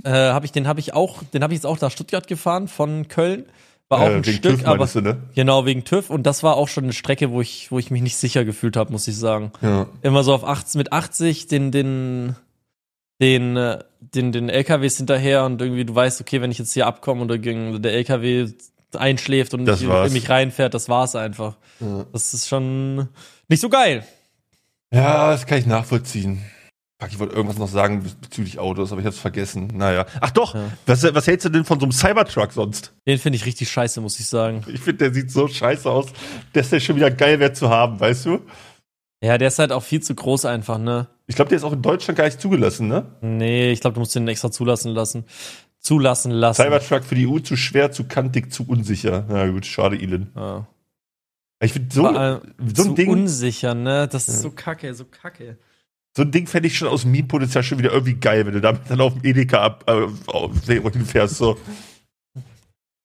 äh, habe ich, den habe ich auch, den habe ich jetzt auch nach Stuttgart gefahren von Köln. War auch Äh, ein Stück, TÜV aber du, ne? genau wegen TÜV und das war auch schon eine Strecke, wo ich, wo ich mich nicht sicher gefühlt habe, muss ich sagen. Ja. Immer so auf 80, mit 80 den, den, den, äh, den, den LKWs hinterher und irgendwie du weißt, okay, wenn ich jetzt hier abkomme und der LKW einschläft und Das in mich reinfährt, das war's einfach. Ja. Das ist schon nicht so geil. Ja, das kann ich nachvollziehen. Fuck, ich wollte irgendwas noch sagen bez- bezüglich Autos, aber ich hab's vergessen. Naja. Ach doch, Ja. was, was hältst du denn von so einem Cybertruck sonst? Den finde ich richtig scheiße, muss ich sagen. Ich finde, der sieht so scheiße aus, dass der schon wieder geil wäre zu haben, weißt du? Ja, der ist halt auch viel zu groß einfach, ne? Ich glaube, der ist auch in Deutschland gar nicht zugelassen, ne? Nee, ich glaube, du musst den extra zulassen lassen. Zulassen lassen. Cybertruck für die EU zu schwer, zu kantig, zu unsicher. Na gut, schade, Elon. Ja. Ich finde, so, so ein Ding, unsicher, ne? Das ist so kacke, so kacke. So ein Ding fände ich schon aus Meme-Potenzial schon wieder irgendwie geil, wenn du damit dann auf dem Edeka ab, äh, hinfährst. So.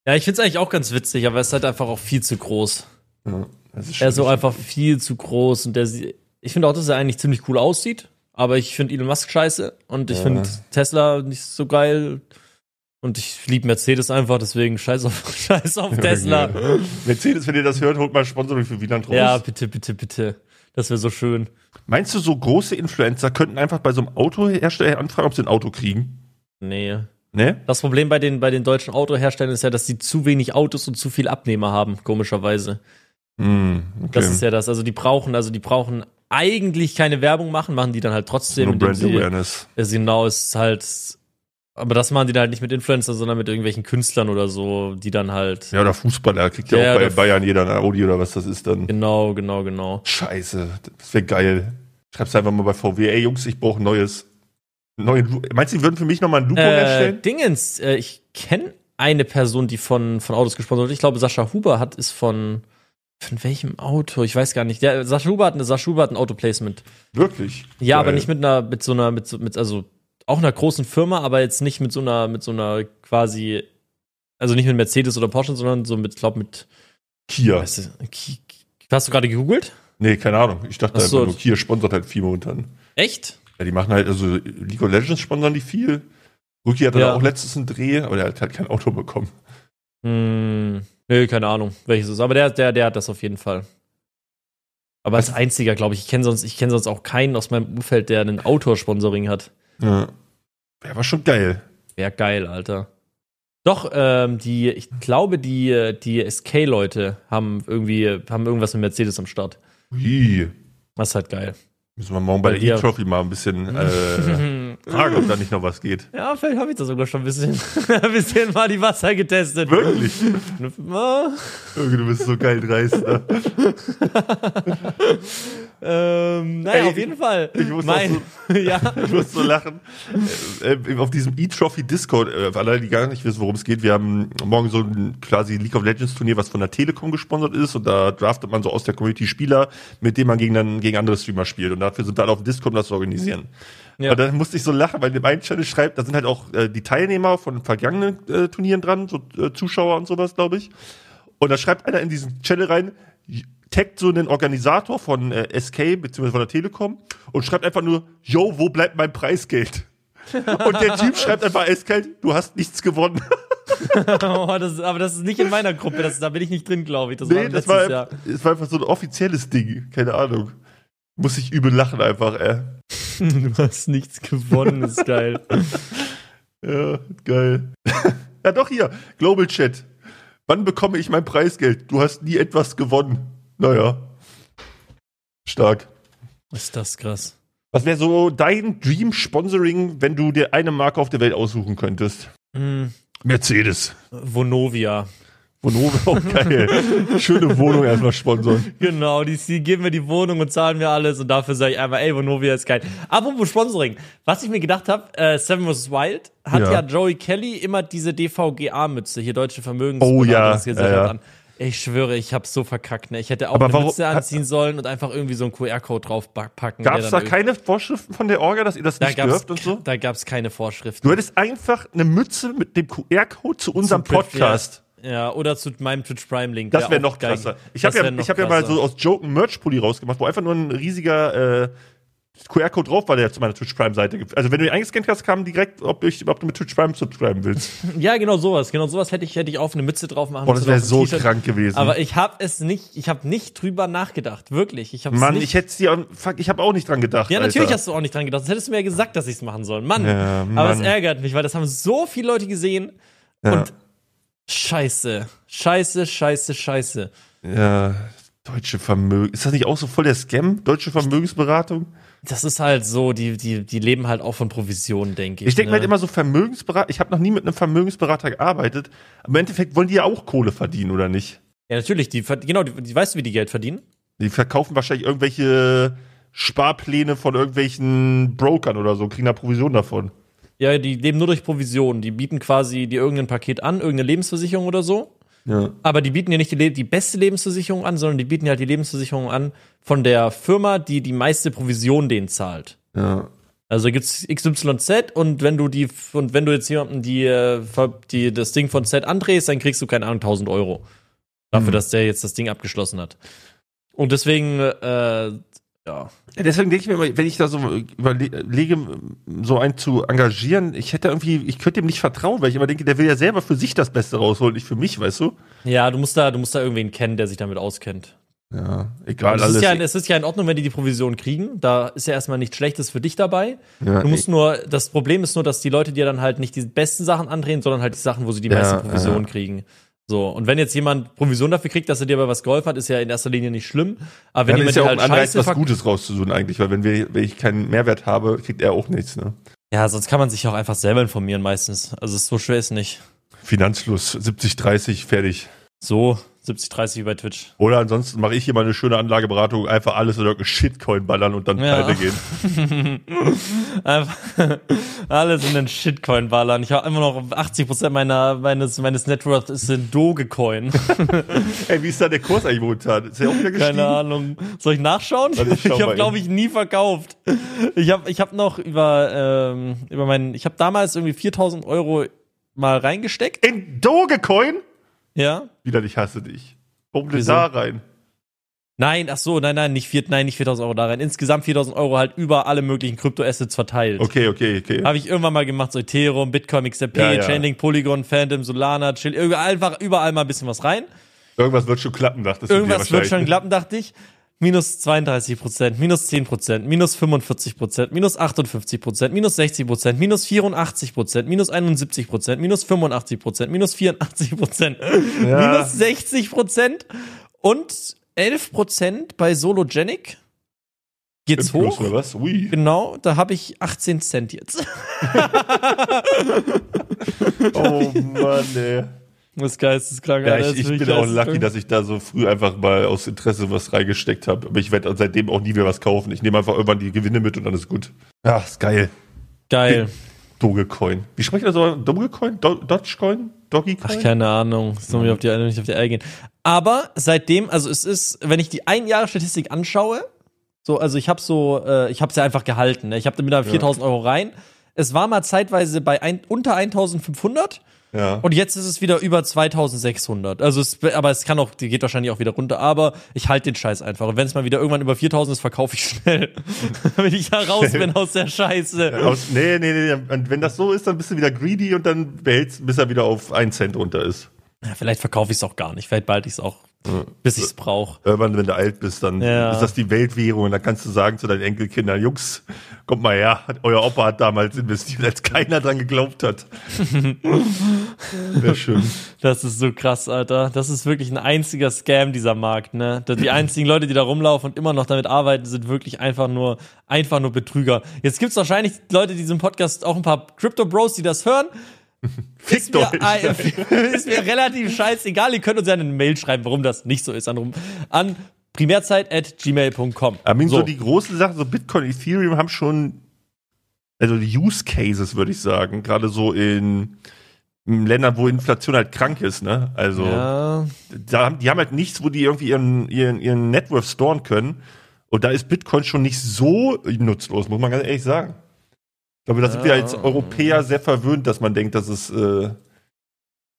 Ja, ich find's eigentlich auch ganz witzig, aber es ist halt einfach auch viel zu groß. Ja, Er ist so einfach viel zu groß und der ich finde auch, dass er eigentlich ziemlich cool aussieht, aber ich finde Elon Musk scheiße und ich Ja. finde Tesla nicht so geil und ich liebe Mercedes einfach, deswegen scheiß auf, scheiß auf Tesla. Mercedes, wenn ihr das hört, holt mal Sponsoring für Wieland raus. Ja, bitte, bitte, bitte. Das wäre so schön. Meinst du, so große Influencer könnten einfach bei so einem Autohersteller anfragen, ob sie ein Auto kriegen? Nee. Ne? Das Problem bei den, bei den deutschen Autoherstellern ist ja, dass sie zu wenig Autos und zu viel Abnehmer haben, komischerweise. Hm, okay. Das ist ja das. Also die brauchen, also die brauchen eigentlich keine Werbung machen, machen die dann halt trotzdem. Nur Brand sie, Awareness. genau, ist halt, aber das machen die dann halt nicht mit Influencern, sondern mit irgendwelchen Künstlern oder so, die dann halt, Ja, oder Fußballer, kriegt ja, Ja, auch bei Bayern jeder ein Audi oder was das ist dann. genau, genau, genau. Scheiße, das wäre geil. Schreib's einfach mal bei VW, ey Jungs, ich brauche ein neues. Neue, Lu- meinst du, die würden für mich nochmal ein Lupo Äh, herstellen? Dingens, äh, ich kenne eine Person, die von, von Autos gesponsert wird. Ich glaube, Sascha Huber hat, ist von, von welchem Auto? Ich weiß gar nicht. Der, Sascha Huber hat, eine- Sascha Huber hat ein Autoplacement. Wirklich? Ja, aber Geil. nicht mit einer, mit so einer, mit so, mit, also auch einer großen Firma, aber jetzt nicht mit so einer, mit so einer quasi, also nicht mit Mercedes oder Porsche, sondern so mit, glaub mit, Kia. weißt du, hast du gerade gegoogelt? Nee, keine Ahnung. Ich dachte Ach so. einfach nur, Kia sponsert halt viel momentan. Echt? Ja, die machen halt, also League of Legends sponsern die viel. Rookie hatte Ja. auch letztens einen Dreh, aber der hat halt kein Auto bekommen. Hm, nee, keine Ahnung, welches es ist. Aber der, der, der hat das auf jeden Fall. Aber als einziger, glaube ich. Ich kenne sonst, ich kenne sonst auch keinen aus meinem Umfeld, der einen Outdoor-Sponsoring hat. Ja. Der war schon geil. Wäre geil, Alter. Doch, ähm, die, ich glaube, die, die SK-Leute haben irgendwie, haben irgendwas mit Mercedes am Start. Ui. Das ist halt geil. Müssen wir morgen bei der E-Trophy mal ein bisschen äh, fragen, ob da nicht noch was geht. Ja, vielleicht habe ich da sogar schon ein bisschen, ein bisschen mal die Wasser getestet. Wirklich? Ah, du bist so geil dreist. Ne? Ähm, naja, Ey, auf jeden Fall. ich muss mein, ja. Ich muss so lachen. Äh, äh, auf diesem E-Trophy Discord, äh, für alle, die gar nicht wissen, worum es geht, wir haben morgen so ein quasi League of Legends Turnier, was von der Telekom gesponsert ist und da draftet man so aus der Community Spieler, mit denen man gegen, dann, gegen andere Streamer spielt und dafür sind wir alle auf Discord, um das zu organisieren. Ja. Und dann musste ich so lachen, weil einen Channel schreibt, da sind halt auch äh, die Teilnehmer von vergangenen äh, Turnieren dran, so äh, Zuschauer und sowas, glaube ich. Und da schreibt einer in diesen Channel rein, taggt so einen Organisator von äh, SK beziehungsweise von der Telekom und schreibt einfach nur, yo, wo bleibt mein Preisgeld? und der Typ schreibt einfach eiskalt, du hast nichts gewonnen. Oh, das, aber das ist nicht in meiner Gruppe, das, da bin ich nicht drin, glaube ich. Das nee, war das war, Jahr. das war einfach so ein offizielles Ding. Keine Ahnung. Muss ich übel lachen einfach, ey. Du hast nichts gewonnen, ist geil. Ja, geil. ja, doch hier, Global Chat. Wann bekomme ich mein Preisgeld? Du hast nie etwas gewonnen. Naja. Stark. Ist das krass. Was wäre so dein Dream-Sponsoring, wenn du dir eine Marke auf der Welt aussuchen könntest? Hm, Mercedes. Vonovia. Vonovia, auch geil. Schöne Wohnung erstmal sponsern. Genau, die, die geben mir die Wohnung und zahlen mir alles und dafür sage ich einfach, ey, Vonovia ist geil. Apropos Sponsoring, was ich mir gedacht habe, äh, Seven vs. Wild hat Ja. ja. Joey Kelly immer diese DVGA-Mütze, hier deutsche Oh ja, ja, ja. an. Ich schwöre, ich habe so verkackt, ne? Ich hätte auch Aber eine warum- Mütze anziehen sollen und einfach irgendwie so einen QR-Code draufpacken. Gab der es da keine Vorschriften von der Orga, dass ihr das Da nicht gab's, dürft und so? da gab's keine Vorschriften. Du hättest einfach eine Mütze mit dem QR-Code zu unserem Zum Podcast. Ja, oder zu meinem Twitch Prime Link. Das wäre auch noch geil. krasser. Ich habe ja, wär ich hab ja mal so aus Joke einen Merch-Pulli rausgemacht, wo einfach nur ein riesiger äh, QR-Code drauf war, der zu meiner Twitch Prime-Seite gibt. Also wenn du ihn eingescannt hast, kam direkt, ob, ich, ob du mit Twitch Prime subscriben willst. Ja, genau sowas. Genau sowas hätte ich, hätte ich auf eine Mütze drauf machen Boah, das wäre so krank gewesen. Aber ich habe es nicht, ich habe nicht drüber nachgedacht. Wirklich. Ich habe Mann, nicht. ich hätte dir, fuck, ich habe auch nicht dran gedacht. ja, natürlich Alter. hast du auch nicht dran gedacht. Das hättest du mir ja gesagt, dass ich es machen soll. Mann. Ja, Aber es Mann. ärgert mich, weil das haben so viele Leute gesehen. Ja. Und scheiße. Scheiße, scheiße, scheiße. Ja, deutsche Vermögen. Ist das nicht auch so voll der Scam? Deutsche Vermögensberatung? Das ist halt so, die, die, die leben halt auch von Provisionen, denke ich. Ich denke ne? mir halt immer so Vermögensberater. Ich habe noch nie mit einem Vermögensberater gearbeitet. Aber im Endeffekt wollen die ja auch Kohle verdienen, oder nicht? Ja, natürlich. Die, genau, die, die, weißt du, wie die Geld verdienen? Die verkaufen wahrscheinlich irgendwelche Sparpläne von irgendwelchen Brokern oder so, kriegen da Provision davon. Ja, die leben nur durch Provisionen. Die bieten quasi dir irgendein Paket an, irgendeine Lebensversicherung oder so. Ja. Aber die bieten dir nicht die, die beste Lebensversicherung an, sondern die bieten halt die Lebensversicherung an von der Firma, die die meiste Provision denen zahlt. Ja. Also gibt's XYZ und wenn du die und wenn du jetzt jemanden die, äh, die das Ding von Z andrehst, dann kriegst du keine Ahnung 1000 Euro dafür, Mhm. dass der jetzt das Ding abgeschlossen hat. Und deswegen äh, ja, Deswegen denke ich mir immer, wenn ich da so überlege, so einen zu engagieren, ich hätte irgendwie, ich könnte ihm nicht vertrauen, weil ich immer denke, der will ja selber für sich das Beste rausholen, nicht für mich, weißt du? ja, du musst da du musst da irgendwen kennen, der sich damit auskennt. Ja, egal, es, alles. ist ja, es ist ja in Ordnung, wenn die die Provision kriegen. Da ist ja erstmal nichts Schlechtes für dich dabei. Ja, Du musst nur, das Problem ist nur, dass die Leute dir dann halt nicht die besten Sachen andrehen, sondern halt die Sachen, wo sie die Ja, meisten Provisionen ja. kriegen. So, und wenn jetzt jemand Provision dafür kriegt, dass er dir bei was geholfen hat, ist ja in erster Linie nicht schlimm. Aber wenn Dann jemand ist ja auch halt ein Anreiz, was Gutes rauszusuchen eigentlich, weil wenn, wir, wenn ich keinen Mehrwert habe, kriegt er auch nichts, ne? Ja, sonst kann man sich auch einfach selber informieren meistens. Also so schwer ist nicht. Finanzfluss, 70, 30, fertig. So, 70, 30 wie bei Twitch. Oder ansonsten mache ich hier mal eine schöne Anlageberatung, einfach alles in irgendeinen Shitcoin ballern und dann Ja. pleite gehen. Einfach alles in den Shitcoin ballern. Ich habe immer noch 80% meiner, meines, meines Networth ist in Dogecoin. Ey, wie ist da der Kurs eigentlich momentan? Ist der auch wieder gestiegen? Keine Ahnung. Soll ich nachschauen? Warte, ich habe, glaube ich, nie verkauft. Ich habe ich hab noch über, ähm, über meinen, ich habe damals irgendwie 4000 Euro mal reingesteckt. In Dogecoin? Ja. Wieder, ich hasse dich. Warum denn Wieso? da rein? Nein, ach so, nein, nein, nicht, vier, nein, nicht 4000 Euro da rein. Insgesamt 4000 Euro halt über alle möglichen Kryptoassets verteilt. Okay, okay, okay. Habe ich irgendwann mal gemacht, so Ethereum, Bitcoin, XRP, Ja, ja. Chainlink, Polygon, Phantom, Solana, Chill, einfach überall mal ein bisschen was rein. Irgendwas wird schon klappen, du dir Irgendwas wird schon klappen, dachte ich. Minus 32 Prozent, minus 10 Prozent, minus 45 Prozent, minus 58 Prozent, minus 60 Prozent, minus 84 Prozent, minus 71 Prozent, minus 85 Prozent, minus 84 Prozent, Ja. minus 60 Prozent und 11 Prozent bei Sologenic. Geht's hoch? was? Ui. Genau, da habe ich 18 Cent jetzt. Oh Mann, ey. Das ist geisteskrank. Ja, ich, das ich bin auch lucky, dass ich da so früh einfach mal aus Interesse was reingesteckt habe. Aber ich werde seitdem auch nie mehr was kaufen. Ich nehme einfach irgendwann die Gewinne mit und dann ist gut. Ja, ist geil. Geil. Dogecoin. Wie spricht man so? Dogecoin? Do Dogecoin? Doggycoin? Ach, keine Ahnung. Das soll mir auf die, nicht auf die Eier gehen. Aber seitdem, also es ist, wenn ich die Einjahresstatistik anschaue, so, also ich habe so, äh, ich habe es ja einfach gehalten. Ne? Ich habe damit da 4000 Euro rein. Es war mal zeitweise bei ein, unter 1500 ja. und jetzt ist es wieder über 2600. Also es, aber es kann auch, die geht wahrscheinlich auch wieder runter. Aber ich halte den Scheiß einfach. Und wenn es mal wieder irgendwann über 4000 ist, verkaufe ich schnell. Damit ich da raus bin aus der Scheiße. Aus, nee, nee, nee. Und wenn das so ist, dann bist du wieder greedy und dann behältst, bis er wieder auf 1 Cent runter ist. Ja, vielleicht verkaufe ich es auch gar nicht. Vielleicht behalte ich es auch, Ja. bis ich es brauche. Irgendwann, wenn du alt bist, dann Ja. ist das die Weltwährung und dann kannst du sagen zu deinen Enkelkindern, Jungs, kommt mal her, euer Opa hat damals investiert, als keiner dran geglaubt hat. Wäre schön. Das ist so krass, Alter. Das ist wirklich ein einziger Scam, dieser Markt, ne? Die einzigen Leute, die da rumlaufen und immer noch damit arbeiten, sind wirklich einfach nur, einfach nur Betrüger. Jetzt gibt's wahrscheinlich Leute, die diesem Podcast auch ein paar Crypto Bros, die das hören. Ist Fickt mir, euch. ein- ist mir relativ scheißegal. Ihr könnt uns ja eine Mail schreiben, warum das nicht so ist. An, an primärzeit.gmail.com. Aber so. So. die großen Sachen, so Bitcoin, Ethereum haben schon, also die Use Cases, würde ich sagen, gerade so in, in Ländern, wo Inflation halt krank ist, ne? Also, Ja, da die haben halt nichts, wo die irgendwie ihren, ihren, ihren Networth storen können. Und da ist Bitcoin schon nicht so nutzlos, muss man ganz ehrlich sagen. Ich glaube, da sind wir als Europäer sehr verwöhnt, dass man denkt, dass es äh,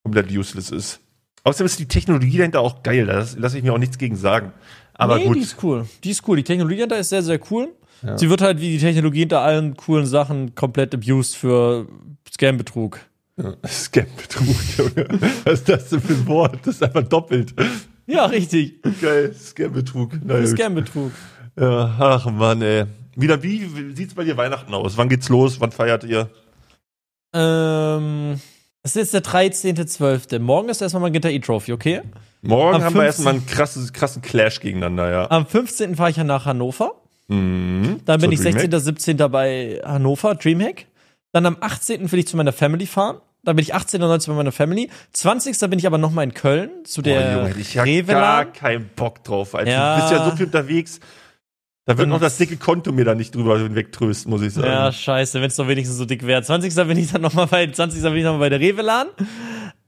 komplett useless ist. Außerdem ist die Technologie dahinter auch geil, da lasse lass ich mir auch nichts gegen sagen. Aber nee, gut. die ist cool. Die ist cool. Die Technologie dahinter ist sehr, sehr cool. Ja. Sie wird halt wie die Technologie hinter allen coolen Sachen komplett abused für Scam-Betrug. Ja, Scam-Betrug, Junge. Was ist das denn für ein Wort? Das ist einfach doppelt. Ja, richtig. Geil, Scam-Betrug. Scam-Betrug. Ja, ach Mann, ey. Wieder, wie sieht's bei dir Weihnachten aus? Wann geht's los? Wann feiert ihr? Ähm, es ist jetzt der 13.12. Morgen ist erstmal Magenta E-Trophy, okay? Morgen Am haben wir 15. erstmal einen krasses, krassen Clash gegeneinander, ja. Am 15. fahre ich ja nach Hannover. Mhm. Dann bin ich Dreamhack. 16. 17. bei Hannover, Dreamhack. Dann am 18. will ich zu meiner Family fahren. Dann bin ich 18. und 19. bei meiner Family. 20. bin ich aber nochmal in Köln zu Boah, der Junge, hätte ich Rewe gar keinen Bock drauf. Alter. Ja. Du bist ja so viel unterwegs. Da wird noch das dicke Konto mir da nicht drüber hinwegtrösten, muss ich sagen. Ja, scheiße, wenn es doch wenigstens so dick wäre. 20. bin ich dann nochmal bei, 20. bin ich nochmal bei der Rewe-Laden.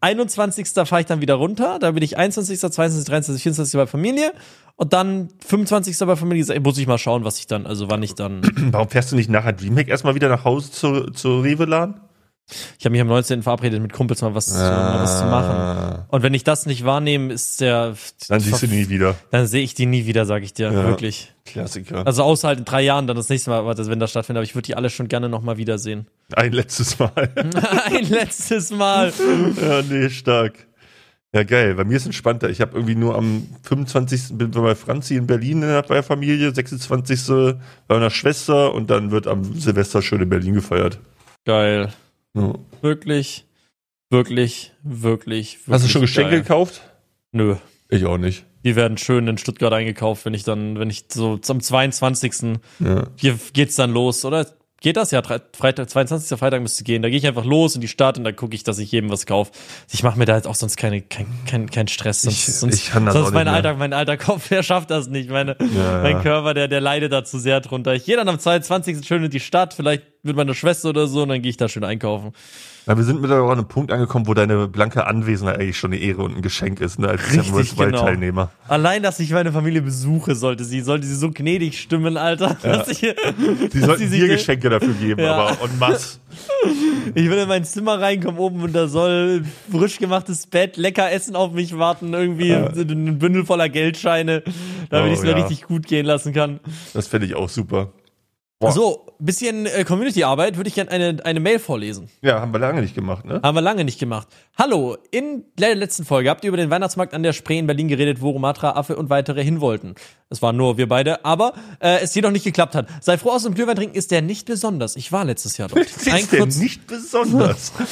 21. fahre ich dann wieder runter. Da bin ich 21., 22., 23., 24. bei Familie. Und dann 25. bei Familie. Muss ich mal schauen, was ich dann, also wann ich dann. Warum fährst du nicht nachher Dreamhack erstmal wieder nach Hause zur, zur Rewe-Laden? Ich habe mich am 19. verabredet, mit Kumpels mal was, zu, mal was zu machen. Und wenn ich das nicht wahrnehme, ist der. Dann siehst du die nie wieder. Dann sehe ich die nie wieder, sag ich dir. Ja. Wirklich. Klassiker. Also außer halt in drei Jahren dann das nächste Mal, wenn das stattfindet. Aber ich würde die alle schon gerne nochmal wiedersehen. Ein letztes Mal. Ein letztes Mal. ja, nee, stark. Ja, geil. Bei mir ist entspannter. Ich habe irgendwie nur am 25. bin bei Franzi in Berlin bei der Familie, 26. bei meiner Schwester und dann wird am Silvester schön in Berlin gefeiert. Geil. Ja. Wirklich, wirklich, wirklich, wirklich. Hast du schon Geschenke geil. gekauft? Nö. Ich auch nicht. Die werden schön in Stuttgart eingekauft, wenn ich dann, wenn ich so zum 22. Ja. Hier geht's dann los, oder? Geht das? Ja, Freitag, 22. Freitag müsste gehen. Da gehe ich einfach los in die Stadt und da gucke ich, dass ich jedem was kaufe. Ich mache mir da jetzt auch sonst keine, kein, kein, kein Stress. Sonst, Ich- sonst, ich kann das sonst mein alter, mein alter Kopf, der schafft das nicht. Meine, Ja, mein. Körper, der, der leidet da zu sehr drunter. Ich gehe dann am 22. schön in die Stadt, vielleicht mit meiner Schwester oder so und dann gehe ich da schön einkaufen. Ja, wir sind mittlerweile an einem Punkt angekommen, wo deine blanke Anwesenheit eigentlich schon eine Ehre und ein Geschenk ist, ne, als Richtig, genau. Teilnehmer. Allein, dass ich meine Familie besuche, sollte sie, sollte sie so gnädig stimmen, Alter. Dass ich, Die dass sollten sie dir Geschenke dafür geben, Ja. aber en masse. Ich will in mein Zimmer reinkommen oben und da soll frisch gemachtes Bett, lecker Essen auf mich warten, irgendwie ein Bündel voller Geldscheine, damit Oh, ich es mir ja. richtig gut gehen lassen kann. Das fände ich auch super. Boah. So, bisschen äh, Community-Arbeit würde ich gerne eine, eine Mail vorlesen. Ja, haben wir lange nicht gemacht, ne? Haben wir lange nicht gemacht. Hallo, in der letzten Folge habt ihr über den Weihnachtsmarkt an der Spree in Berlin geredet, wo Romatra, Affe und weitere hin wollten. Es waren nur wir beide, aber äh, es jedoch nicht geklappt hat. Sei froh, aus dem Glühwein trinken ist der nicht besonders. Ich war letztes Jahr dort. ist denn nicht besonders.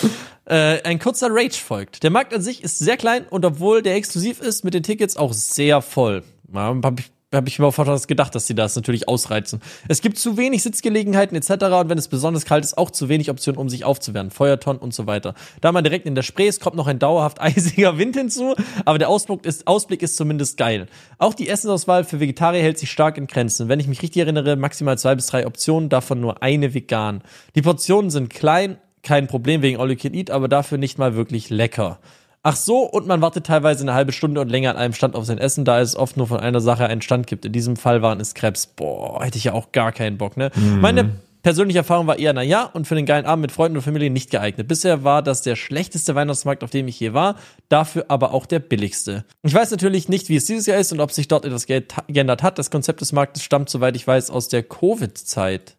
Äh, ein kurzer Rage folgt. Der Markt an sich ist sehr klein und obwohl der exklusiv ist, mit den Tickets auch sehr voll. Ja, hab ich habe ich mir auch fast gedacht, dass sie das natürlich ausreizen. Es gibt zu wenig Sitzgelegenheiten etc. und wenn es besonders kalt ist, auch zu wenig Optionen, um sich aufzuwärmen. Feuertonnen und so weiter. Da man direkt in der Spree ist, kommt noch ein dauerhaft eisiger Wind hinzu, aber der Ausblick ist, Ausblick ist zumindest geil. Auch die Essensauswahl für Vegetarier hält sich stark in Grenzen. Wenn ich mich richtig erinnere, maximal zwei bis drei Optionen, davon nur eine vegan. Die Portionen sind klein, kein Problem wegen All You Can Eat, aber dafür nicht mal wirklich lecker. Ach so, und man wartet teilweise eine halbe Stunde und länger an einem Stand auf sein Essen, da es oft nur von einer Sache einen Stand gibt. In diesem Fall waren es Krebs. Boah, hätte ich ja auch gar keinen Bock, ne? Meine persönliche Erfahrung war eher, na ja, und für den geilen Abend mit Freunden und Familie nicht geeignet. Bisher war das der schlechteste Weihnachtsmarkt, auf dem ich je war, dafür aber auch der billigste. Ich weiß natürlich nicht, wie es dieses Jahr ist und ob sich dort etwas ge- geändert hat. Das Konzept des Marktes stammt, soweit ich weiß, aus der Covid-Zeit.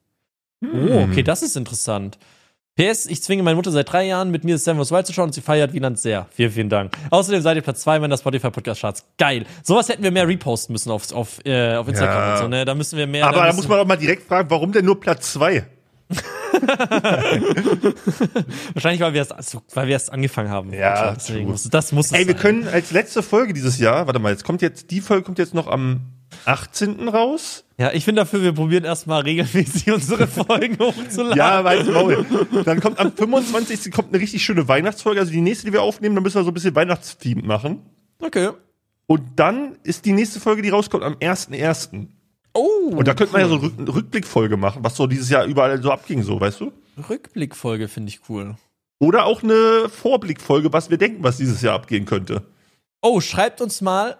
Oh, okay, das ist interessant. PS, ich zwinge meine Mutter seit drei Jahren, mit mir Seven vs. Wild zu schauen und sie feiert Wieland sehr. Vielen, vielen Dank. Außerdem seid ihr Platz zwei in der Spotify Podcast Charts. Geil. Sowas hätten wir mehr reposten müssen auf, auf, äh, auf Instagram Ja. und so, ne? Da müssen wir mehr. Aber da müssen- muss man doch mal direkt fragen, warum denn nur Platz zwei? Wahrscheinlich, weil wir erst, also, weil wir erst angefangen haben. Ja, deswegen muss, das muss es Ey, wir sein. können als letzte Folge dieses Jahr, warte mal, jetzt kommt jetzt, die Folge kommt jetzt noch am 18. raus. Ja, ich bin dafür, wir probieren erstmal regelmäßig unsere Folgen hochzuladen. Ja, weiß Maul. Dann kommt am 25. kommt eine richtig schöne Weihnachtsfolge. Also die nächste, die wir aufnehmen, dann müssen wir so ein bisschen Weihnachtstheme machen. Okay. Und dann ist die nächste Folge, die rauskommt, am 1.1. Oh. Und da könnte man ja so eine Rückblickfolge machen, was so dieses Jahr überall so abging, so, weißt du? Rückblickfolge finde ich cool. Oder auch eine Vorblickfolge, was wir denken, was dieses Jahr abgehen könnte. Oh, schreibt uns mal.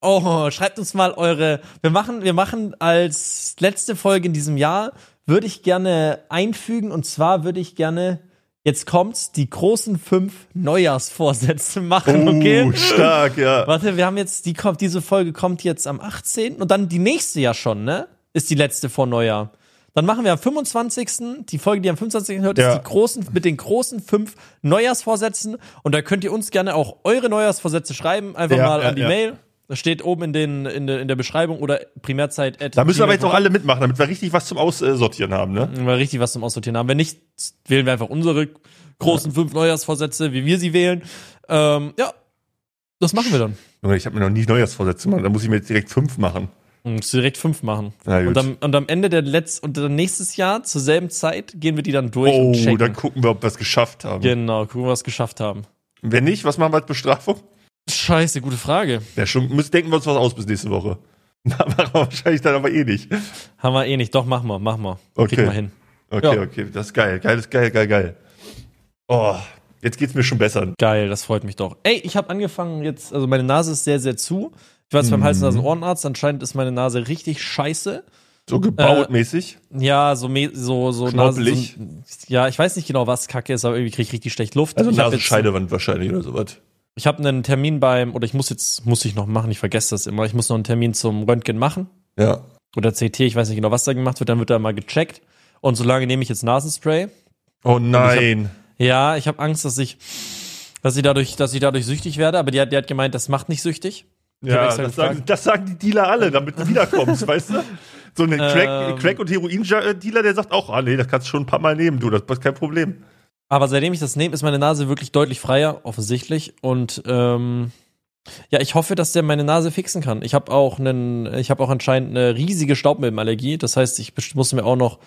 Oh, schreibt uns mal eure. Wir machen, wir machen als letzte Folge in diesem Jahr, würde ich gerne einfügen. Und zwar würde ich gerne, jetzt kommt's, die großen fünf Neujahrsvorsätze machen, okay? Oh, stark, ja. Warte, wir haben jetzt, die kommt, diese Folge kommt jetzt am 18. und dann die nächste ja schon, ne? Ist die letzte vor Neujahr. Dann machen wir am 25. Die Folge, die am 25. hört, Ja. ist die großen, mit den großen fünf Neujahrsvorsätzen. Und da könnt ihr uns gerne auch eure Neujahrsvorsätze schreiben. Einfach Ja, mal ja, an die. Mail. Das steht oben in, den, in, der, in der Beschreibung oder Primärzeit. Da müssen aber jetzt auch alle mitmachen, damit wir richtig was zum Aussortieren haben, ne? Wenn wir richtig was zum Aussortieren haben. Wenn nicht, wählen wir einfach unsere großen fünf Neujahrsvorsätze, wie wir sie wählen. Ähm, ja, das machen wir dann. Junge, Ich habe mir noch nie Neujahrsvorsätze gemacht, da muss ich mir jetzt direkt fünf machen. Du musst direkt fünf machen. Gut. Und am, und am Ende der letzten und dann nächstes Jahr zur selben Zeit gehen wir die dann durch und Oh, checken. dann gucken wir, ob wir es geschafft haben. genau, gucken, wir was geschafft haben. Wenn nicht, was machen wir als Bestrafung? Scheiße, gute Frage. Ja, schon, müssen, denken wir uns was aus bis nächste Woche. machen wir wahrscheinlich dann aber eh nicht. Haben wir eh nicht. Doch, machen wir, machen wir. Okay. Kriegen wir hin. Okay, Ja. okay, das ist geil. Geil ist geil, geil, geil. Oh, jetzt geht's mir schon besser. Geil, das freut mich doch. Ey, ich habe angefangen jetzt, also meine Nase ist sehr, sehr zu. Ich war jetzt beim Mhm. Hals- und Ohrenarzt, anscheinend ist meine Nase richtig scheiße. So gebaut mäßig. Ja, so, so, so Schnuppelig. So, ja, ich weiß nicht genau, was Kacke ist, aber irgendwie kriege ich richtig schlecht Luft. Also Nasenscheidewand wahrscheinlich oder sowas. Ich habe einen Termin beim, oder ich muss jetzt, muss ich noch machen, ich vergesse das immer, ich muss noch einen Termin zum Röntgen machen. Ja. Oder CT, ich weiß nicht genau, was da gemacht wird, dann wird da mal gecheckt. Und solange nehme ich jetzt Nasenspray. Oh nein. Ja, ich habe Angst, dass ich, dass ich dadurch, dass ich dadurch süchtig werde, aber die hat, die hat gemeint, das macht nicht süchtig. Ich hab Ja, das sagen, das sagen die Dealer alle, damit du wiederkommst, weißt du? So ein Crack, Ähm. Crack- und Heroin-Dealer, der sagt auch, ah nee, das kannst du schon ein paar Mal nehmen, du, das ist kein Problem. Aber seitdem ich das nehme, ist meine Nase wirklich deutlich freier, offensichtlich. Und ähm, ja, ich hoffe, dass der meine Nase fixen kann. Ich habe auch einen, ich habe auch anscheinend eine riesige Staubmilbenallergie. Das heißt, ich muss mir auch noch,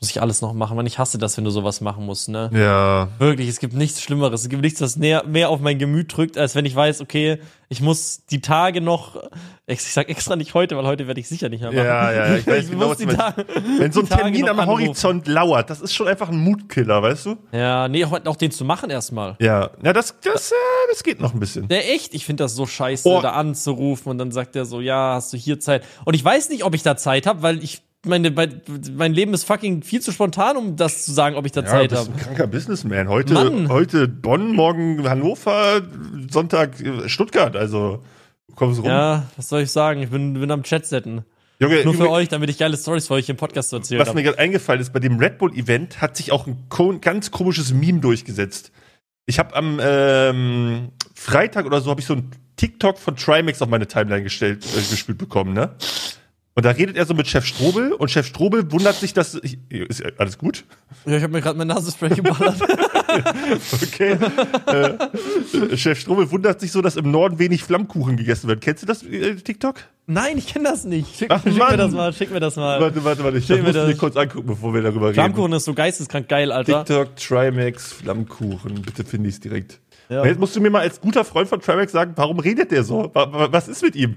muss ich alles noch machen, weil ich hasse das, wenn du sowas machen musst, ne? Ja. Wirklich, es gibt nichts Schlimmeres. Es gibt nichts, was näher, mehr auf mein Gemüt drückt, als wenn ich weiß, okay, ich muss die Tage noch, ich sag extra nicht heute, weil heute werde ich sicher nicht mehr machen. Ja, ja, ich weiß genau, muss was die du. Tage, Wenn so ein Termin am anrufen. Horizont lauert, das ist schon einfach ein Mutkiller, weißt du? Ja, nee, auch, auch den zu machen erstmal. Ja. Ja, das, das, äh, das geht noch ein bisschen. Der echt, ich finde das so scheiße, Oh. da anzurufen und dann sagt er so, ja, hast du hier Zeit? Und ich weiß nicht, ob ich da Zeit habe, weil ich meine, mein, mein Leben ist fucking viel zu spontan, um das zu sagen, ob ich da Ja, du Zeit bist habe. ein kranker Businessman. Heute, Mann. heute Bonn, morgen Hannover, Sonntag äh, Stuttgart. Also, du kommst rum. Ja, was soll ich sagen? Ich bin, bin am Chatsetten. Junge, Nur für übrig- euch, damit ich geile Stories für euch im Podcast zu erzählen was mir habe. gerade eingefallen ist, bei dem Red Bull Event hat sich auch ein ganz komisches Meme durchgesetzt. Ich habe am ähm, Freitag oder so habe ich so ein TikTok von Trimax auf meine Timeline gestellt, äh, gespielt bekommen, ne? Und da redet er so mit Chef Strobel und Chef Strobel wundert sich, dass ich, ist alles gut? Ja, ich habe mir gerade mein Nasenspray geballert. Okay. äh, Chef Strobel wundert sich so, dass im Norden wenig Flammkuchen gegessen wird. Kennst du das äh, TikTok? Nein, ich kenne das nicht. Schick, Ach, schick mir das mal, schick mir das mal. Warte, warte, warte, ich Stell das mir kurz angucken, bevor wir darüber reden. Flammkuchen ist so geisteskrank geil, Alter. TikTok, Trimax, Flammkuchen. Bitte finde ich es direkt. Ja. Jetzt musst du mir mal als guter Freund von Trimax sagen, warum redet der so? Wa- wa- Was ist mit ihm?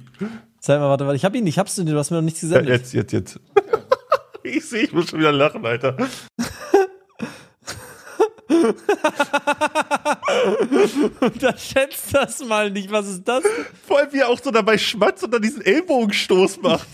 Zeig mal, warte, warte. Ich hab ihn, ich hab's dir, du hast mir noch nichts Ja, gesendet. jetzt, jetzt, jetzt. ich sehe, ich muss schon wieder lachen, Alter. Unterschätzt das mal nicht. Was ist das? Vor allem, wie er auch so dabei schmatzt und dann diesen Ellbogenstoß macht.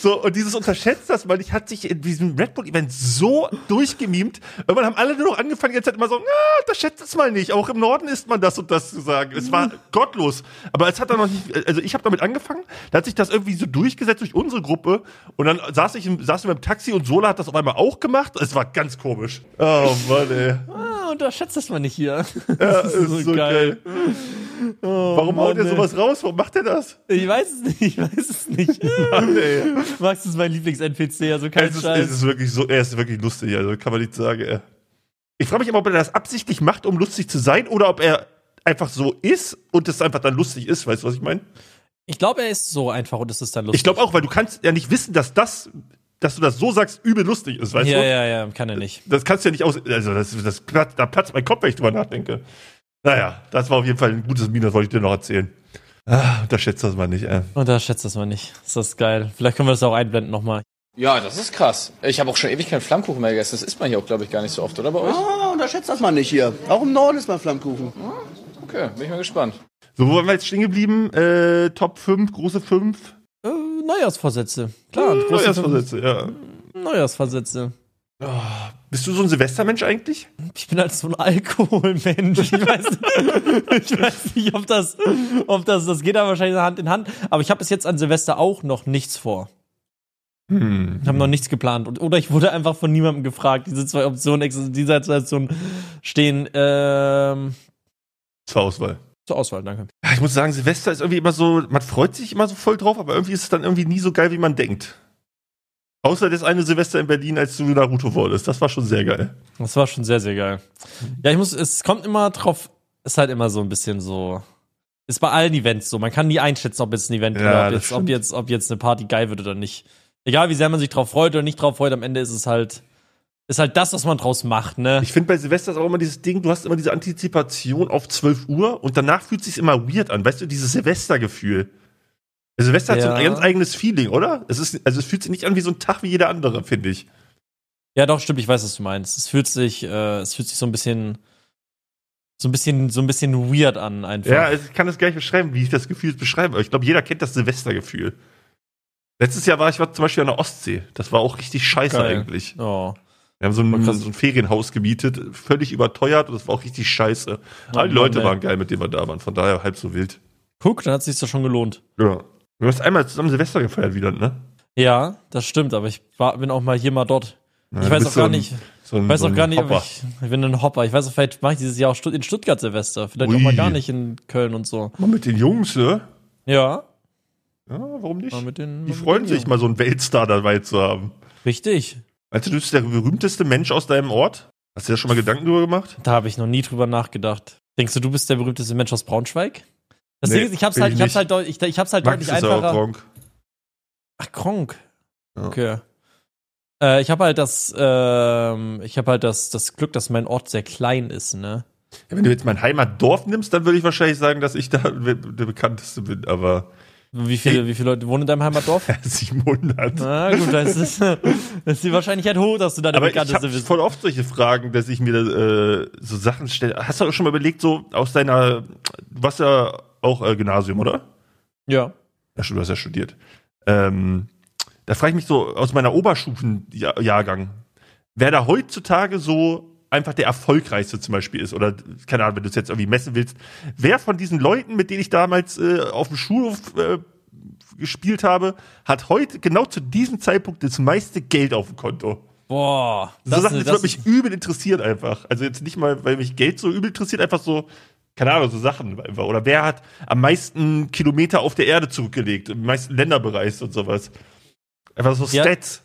So, und dieses unterschätzt das mal. Ich hat sich in diesem Red Bull-Event so durchgemimt. Irgendwann haben alle nur noch angefangen, jetzt halt immer so, ah, unterschätzt das mal nicht. Auch im Norden ist man das und das zu sagen. Es war gottlos. Aber es hat dann noch nicht, also ich habe damit angefangen, da hat sich das irgendwie so durchgesetzt durch unsere Gruppe. Und dann saß ich, im, saßen wir im Taxi und Sola hat das auf einmal auch gemacht. Es war ganz komisch. Oh Mann, ey. Ah, unterschätzt das mal nicht hier. Ja, ist so geil. Warum haut er Mann, ey. sowas raus? Warum macht er das? Ich weiß es nicht, ich weiß es nicht. Mann, ey. Max ist mein Lieblings-NPC, also kein Es ist, Scheiß. es ist wirklich so, er ist wirklich lustig, also kann man nicht sagen. Ey. Ich frage mich immer, ob er das absichtlich macht, um lustig zu sein, oder ob er einfach so ist und es einfach dann lustig ist. Weißt du, was ich meine? Ich glaube, er ist so einfach und es ist dann lustig. Ich glaube auch, weil du kannst ja nicht wissen, dass das, dass du das so sagst, übel lustig ist, weißt Ja, du? ja, ja, kann er nicht. Das kannst du ja nicht aus, also das, das platzt, da platzt mein Kopf, wenn ich drüber nachdenke. Naja, das war auf jeden Fall ein gutes Meme, das wollte ich dir noch erzählen. Ah, unterschätzt das mal nicht, ey. Unterschätzt das mal nicht. Ist das geil. Vielleicht können wir das auch einblenden nochmal. Ja, das ist krass. Ich habe auch schon ewig keinen Flammkuchen mehr gegessen. Das isst man hier auch, glaube ich, gar nicht so oft, oder bei euch? Ah, unterschätzt das mal nicht hier. Auch im Norden ist mal Flammkuchen. Okay, bin ich mal gespannt. So, wo waren wir jetzt stehen geblieben? Äh, Top 5, große 5. Neujahrsvorsätze. Klar, große Neujahrsvorsätze, ja. Neujahrsvorsätze. Bist du so ein Silvestermensch eigentlich? Ich bin halt so ein Alkoholmensch. Ich weiß, ich weiß nicht, ob das, ob das, das geht da wahrscheinlich Hand in Hand. Aber ich habe bis jetzt an Silvester auch noch nichts vor. Hm. Ich habe noch nichts geplant. Und, oder ich wurde einfach von niemandem gefragt. Diese zwei Optionen, diese zwei Optionen stehen ähm, Zur Auswahl. Zur Auswahl, danke. Ich muss sagen, Silvester ist irgendwie immer so, man freut sich immer so voll drauf, aber irgendwie ist es dann irgendwie nie so geil, wie man denkt. Außer das eine Silvester in Berlin, als du Naruto wurdest. Das war schon sehr geil. Das war schon sehr, sehr geil. Ja, ich muss, es kommt immer drauf, ist halt immer so ein bisschen so. Ist bei allen Events so. Man kann nie einschätzen, ob jetzt ein Event Ja, oder ob jetzt, ob jetzt, ob jetzt eine Party geil wird oder nicht. Egal wie sehr man sich drauf freut oder nicht drauf freut, am Ende ist es halt, ist halt das, was man draus macht, ne? Ich finde bei Silvester ist auch immer dieses Ding, du hast immer diese Antizipation auf 12 Uhr und danach fühlt es sich immer weird an. Weißt du, dieses Silvestergefühl. Silvester hat so Ja. ein ganz eigenes Feeling, oder? Es ist, also es fühlt sich nicht an wie so ein Tag wie jeder andere, finde ich. Ja, doch, stimmt, ich weiß, was du meinst. Es fühlt sich, äh, es fühlt sich so ein bisschen, so ein bisschen, so ein bisschen weird an, einfach. Ja, ich kann das gar nicht beschreiben, wie ich das Gefühl beschreibe. Aber ich glaube, jeder kennt das Silvestergefühl. Letztes Jahr war ich war zum Beispiel an der Ostsee. Das war auch richtig scheiße Geil. eigentlich. Oh. Wir haben so ein, so ein Ferienhaus gemietet, völlig überteuert und das war auch richtig scheiße. Alle Mann, Leute ey. waren geil, mit denen wir da waren, von daher halb so wild. Guck, dann hat es sich doch schon gelohnt. Ja. Du hast einmal zusammen Silvester gefeiert wieder, ne? Ja, das stimmt, aber ich war, bin auch mal hier mal dort. Ja, ich weiß auch so gar ein- nicht, So ein, ich weiß so auch gar nicht, ob ich, ich bin ein Hopper. Ich weiß auch, vielleicht mache ich dieses Jahr auch in Stuttgart Silvester. Vielleicht auch Ui. mal gar nicht in Köln und so. Mal mit den Jungs, ne? Ja, Ja, warum nicht? den. Die freuen sich, Jungs. mal so einen Weltstar dabei zu haben. Richtig. Meinst du, du bist der berühmteste Mensch aus deinem Ort? Hast du dir da schon mal Gedanken drüber gemacht? Da habe ich noch nie drüber nachgedacht. Denkst du, du bist der berühmteste Mensch aus Braunschweig? Das Nee, Ding ist, ich hab's halt, ich ich hab's halt, deut- ich, ich hab's halt Max deutlich ist auch einfacher. Gronk. Ach, Kronk. Ja. Okay. Äh, ich habe halt das, ähm, ich habe halt das, das Glück, dass mein Ort sehr klein ist, ne? Ja, wenn du jetzt mein Heimatdorf nimmst, dann würde ich wahrscheinlich sagen, dass ich da der bekannteste bin, aber Wie viele, wie viele Leute wohnen in deinem Heimatdorf? 700. Na gut, das ist, das ist die Wahrscheinlichkeit hoch, dass du da der Aber ich bekannteste habe bist. voll oft solche Fragen, dass ich mir äh, so Sachen stelle. Hast du auch schon mal überlegt, so aus deiner, du warst ja auch äh, Gymnasium, oder? Ja. Ja, du hast ja studiert. Ähm, da frage ich mich so aus meiner Oberstufenjahrgang, wer da heutzutage so einfach der erfolgreichste zum Beispiel ist oder keine Ahnung, wenn du es jetzt irgendwie messen willst, wer von diesen Leuten, mit denen ich damals äh, auf dem Schulhof äh, gespielt habe, hat heute genau zu diesem Zeitpunkt das meiste Geld auf dem Konto? Boah. So Sachen, das, das würde mich übel interessieren einfach. Also jetzt nicht mal, weil mich Geld so übel interessiert, einfach so, keine Ahnung, so Sachen einfach. Oder wer hat am meisten Kilometer auf der Erde zurückgelegt, am meisten Länder bereist und sowas. Einfach so Ja. Stats.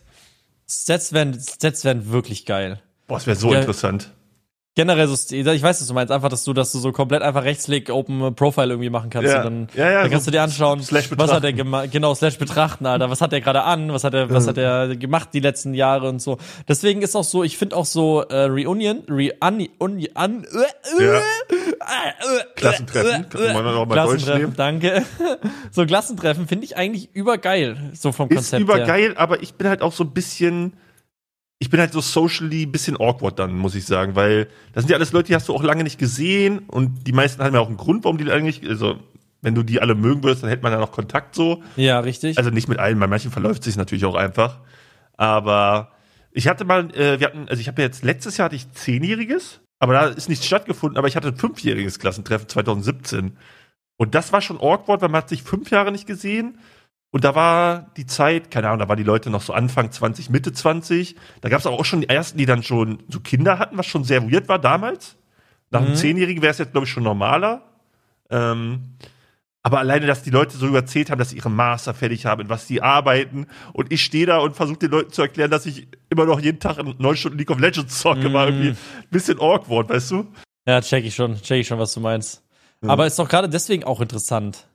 Stats wären, Stats wären wirklich geil. Boah, das wäre so Ja. interessant. Generell so, ich weiß, was du meinst, einfach, dass du, dass du so komplett einfach Rechtsklick Open Profile irgendwie machen kannst Ja. und dann, Ja, ja, dann kannst so du dir anschauen, was hat er betrachten. gemacht, genau, slash betrachten, Alter, was hat er gerade an, was hat er, was hat er gemacht die letzten Jahre und so. Deswegen ist auch so, ich finde auch so, äh, Reunion, Re, un, un, äh, Ja. äh, äh, Klassentreffen, kann man auch mal Klassentreffen, danke. so Klassentreffen finde ich eigentlich übergeil, so vom Ist Konzept her. übergeil, aber ich bin halt auch so ein bisschen, ich bin halt so socially ein bisschen awkward dann, muss ich sagen, weil das sind ja alles Leute, die hast du auch lange nicht gesehen und die meisten haben ja auch einen Grund, warum die eigentlich, also wenn du die alle mögen würdest, dann hätte man ja noch Kontakt so. Ja, richtig. Also nicht mit allen, bei manchen verläuft sich natürlich auch einfach. Aber ich hatte mal, äh, wir hatten, also ich habe jetzt letztes Jahr hatte ich zehnjähriges, aber da ist nichts stattgefunden, aber ich hatte ein fünfjähriges Klassentreffen 2017. Und das war schon awkward, weil man hat sich fünf Jahre nicht gesehen. Und da war die Zeit, keine Ahnung, da waren die Leute noch so Anfang 20, Mitte 20. Da gab es auch schon die ersten, die dann schon so Kinder hatten, was schon sehr weird war damals. Nach einem Mhm. Zehnjährigen wäre es jetzt, glaube ich, schon normaler. Ähm, aber alleine, dass die Leute so überzählt haben, dass sie ihre Master fertig haben, in was sie arbeiten. Und ich stehe da und versuche den Leuten zu erklären, dass ich immer noch jeden Tag in neun Stunden League of Legends zocke, war irgendwie ein bisschen awkward, weißt du? ja, check ich schon, check ich schon, was du meinst. Aber ist doch gerade deswegen auch interessant.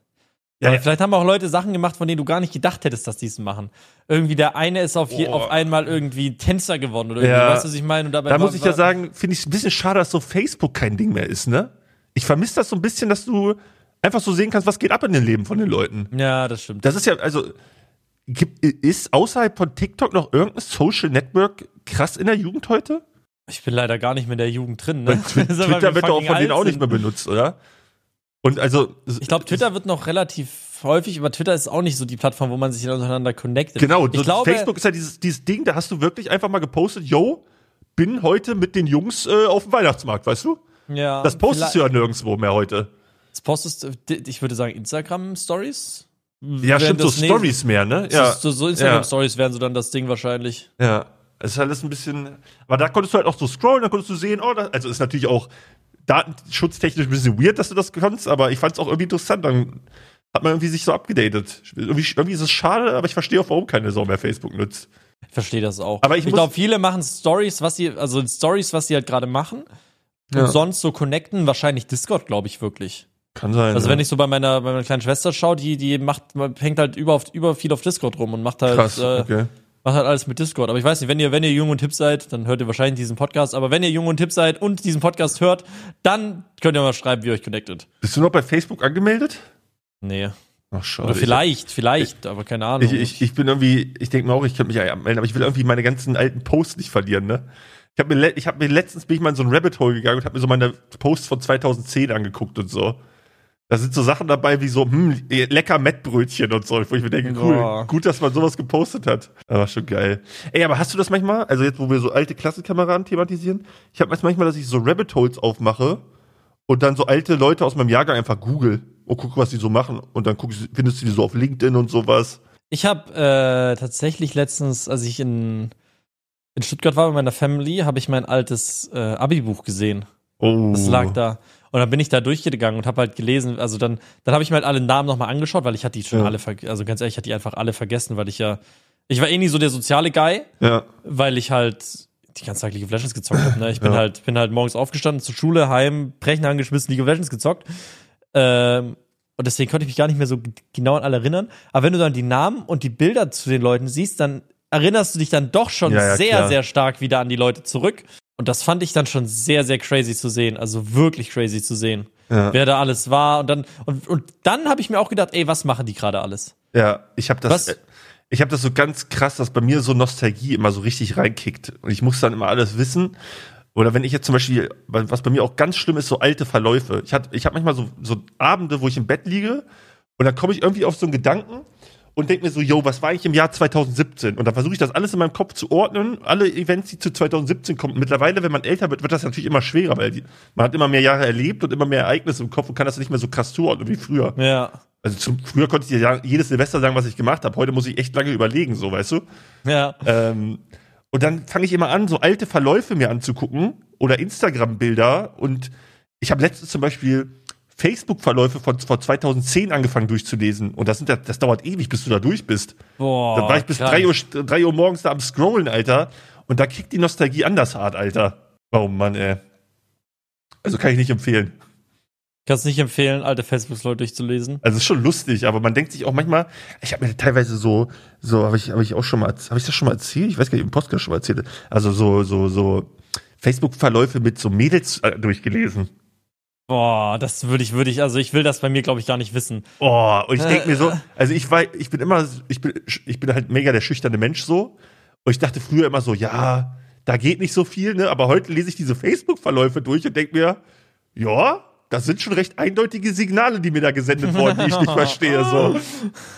Ja, vielleicht haben auch Leute Sachen gemacht, von denen du gar nicht gedacht hättest, dass die es machen. Irgendwie der eine ist auf, je, auf einmal irgendwie Tänzer geworden oder irgendwie, Ja. weißt du, was ich meine? Und dabei Da war- muss ich ja sagen, finde ich es ein bisschen schade, dass so Facebook kein Ding mehr ist, ne? Ich vermisse das so ein bisschen, dass du einfach so sehen kannst, was geht ab in den Leben von den Leuten. Ja, das stimmt. Das ist ja, also, gibt, ist außerhalb von TikTok noch irgendein Social Network krass in der Jugend heute? Ich bin leider gar nicht mehr in der Jugend drin, ne? Twitter wir wird doch auch von denen auch nicht mehr benutzt, oder? Und also. Ich glaube, Twitter wird noch relativ häufig, aber Twitter ist auch nicht so die Plattform, wo man sich untereinander connectet. Genau, ich glaube, Facebook ist ja dieses, dieses Ding, da hast du wirklich einfach mal gepostet, yo, bin heute mit den Jungs äh, auf dem Weihnachtsmarkt, weißt du? ja, Das postest du ja nirgendwo mehr heute. Das postest, du- ich würde sagen, Instagram-Stories? Ja, stimmt, so Stories mehr, ne? Ja. So, so ja. Instagram-Stories wären so dann das Ding wahrscheinlich. Ja, es ist alles ein bisschen. Aber da konntest du halt auch so scrollen, da konntest du sehen, oh, da, also ist natürlich auch datenschutztechnisch ein bisschen weird, dass du das kannst, aber ich fand es auch irgendwie interessant. Dann hat man irgendwie sich so abgedatet. Irgendwie, irgendwie ist es schade, aber ich verstehe auch, warum keine Sau mehr Facebook nutzt. Ich verstehe das auch. Aber ich ich glaube, viele machen Stories, was sie, also Stories, was sie halt gerade machen. Ja. Und sonst so connecten, wahrscheinlich Discord, glaube ich wirklich. Kann sein. Also ja. wenn ich so bei meiner, bei meiner kleinen Schwester schaue, die, die macht, hängt halt über, auf, über viel auf Discord rum und macht halt, Krass, äh, okay. Macht halt alles mit Discord. Aber ich weiß nicht, wenn ihr, wenn ihr jung und hip seid, dann hört ihr wahrscheinlich diesen Podcast. Aber wenn ihr jung und hip seid und diesen Podcast hört, dann könnt ihr mal schreiben, wie ihr euch connectet. Bist du noch bei Facebook angemeldet? Nee. Ach, schade. Oder vielleicht, vielleicht, aber keine Ahnung. Ich, ich, ich bin irgendwie, ich denke mir auch, ich könnte mich ja anmelden, aber ich will irgendwie meine ganzen alten Posts nicht verlieren, ne? Ich habe mir, ich hab mir letztens bin ich mal in so ein Rabbit Hole gegangen und habe mir so meine Posts von 2010 angeguckt und so. Da sind so Sachen dabei wie so, hm, lecker Mettbrötchen und so, wo ich mir denke, cool, Boah. gut, dass man sowas gepostet hat. Aber schon geil. Ey, aber hast du das manchmal, also jetzt, wo wir so alte Klassenkameraden thematisieren, ich habe manchmal, dass ich so Rabbit Holes aufmache und dann so alte Leute aus meinem Jahrgang einfach google und gucke, was die so machen. Und dann guck, findest du die so auf LinkedIn und sowas. Ich habe äh, tatsächlich letztens, als ich in, in Stuttgart war mit meiner Family, habe ich mein altes äh, Abi-Buch gesehen. Oh. Das lag da. Und dann bin ich da durchgegangen und habe halt gelesen, also dann, dann habe ich mir halt alle Namen nochmal angeschaut, weil ich hatte die schon Ja. alle, also ganz ehrlich, ich hatte die einfach alle vergessen, weil ich ja, ich war eh nie so der soziale Guy, Ja. weil ich halt die ganze Zeit League of Legends gezockt habe. Ne? Ich bin Ja. halt, bin halt morgens aufgestanden, zur Schule, heim, Brechen angeschmissen, League of Legends gezockt. Ähm, und deswegen konnte ich mich gar nicht mehr so genau an alle erinnern. Aber wenn du dann die Namen und die Bilder zu den Leuten siehst, dann erinnerst du dich dann doch schon Ja, ja, sehr, klar. sehr stark wieder an die Leute zurück. Und das fand ich dann schon sehr, sehr crazy zu sehen. Also wirklich crazy zu sehen. Ja. Wer da alles war. Und dann, und, und dann habe ich mir auch gedacht, ey, was machen die gerade alles? Ja, ich habe das, Was? äh, ich habe das so ganz krass, dass bei mir so Nostalgie immer so richtig reinkickt und ich muss dann immer alles wissen. Oder wenn ich jetzt zum Beispiel, was bei mir auch ganz schlimm ist, so alte Verläufe. Ich habe ich hab manchmal so, so Abende, wo ich im Bett liege und dann komme ich irgendwie auf so einen Gedanken und denke mir so, yo, was war eigentlich im Jahr 2017? Und dann versuche ich das alles in meinem Kopf zu ordnen, alle Events, die zu 2017 kommen. Mittlerweile, wenn man älter wird, wird das natürlich immer schwerer, weil die, man hat immer mehr Jahre erlebt und immer mehr Ereignisse im Kopf und kann das nicht mehr so krass zuordnen wie früher. Ja. Also zum, früher konnte ich dir ja jedes Silvester sagen, was ich gemacht habe. Heute muss ich echt lange überlegen, so weißt du. Ja. Ähm, und dann fange ich immer an, so alte Verläufe mir anzugucken oder Instagram-Bilder. Und ich habe letztens zum Beispiel Facebook-Verläufe von vor 2010 angefangen durchzulesen. Und das, sind das dauert ewig, bis du da durch bist. Boah. da war ich bis krank. 3 Uhr, 3 Uhr morgens da am Scrollen, Alter. Und da kriegt die Nostalgie anders hart, Alter. Oh Mann, ey. Also kann ich nicht empfehlen. Kannst nicht empfehlen, alte Facebook-Leute durchzulesen. Also ist schon lustig, aber man denkt sich auch manchmal, ich habe mir teilweise so, so habe ich, habe ich auch schon mal, habe ich das schon mal erzählt? Ich weiß gar nicht, im Podcast schon mal erzählt. Also so, so, so Facebook-Verläufe mit so Mädels äh, durchgelesen. Boah, das würde ich, würde ich, also ich will das bei mir, glaube ich, gar nicht wissen. Oh, und ich denke mir so, also ich war, ich bin immer, ich bin, ich bin halt mega der schüchterne Mensch so. Und ich dachte früher immer so, ja, da geht nicht so viel, ne? Aber heute lese ich diese Facebook-Verläufe durch und denke mir, ja, das sind schon recht eindeutige Signale, die mir da gesendet wurden, die ich nicht verstehe. So.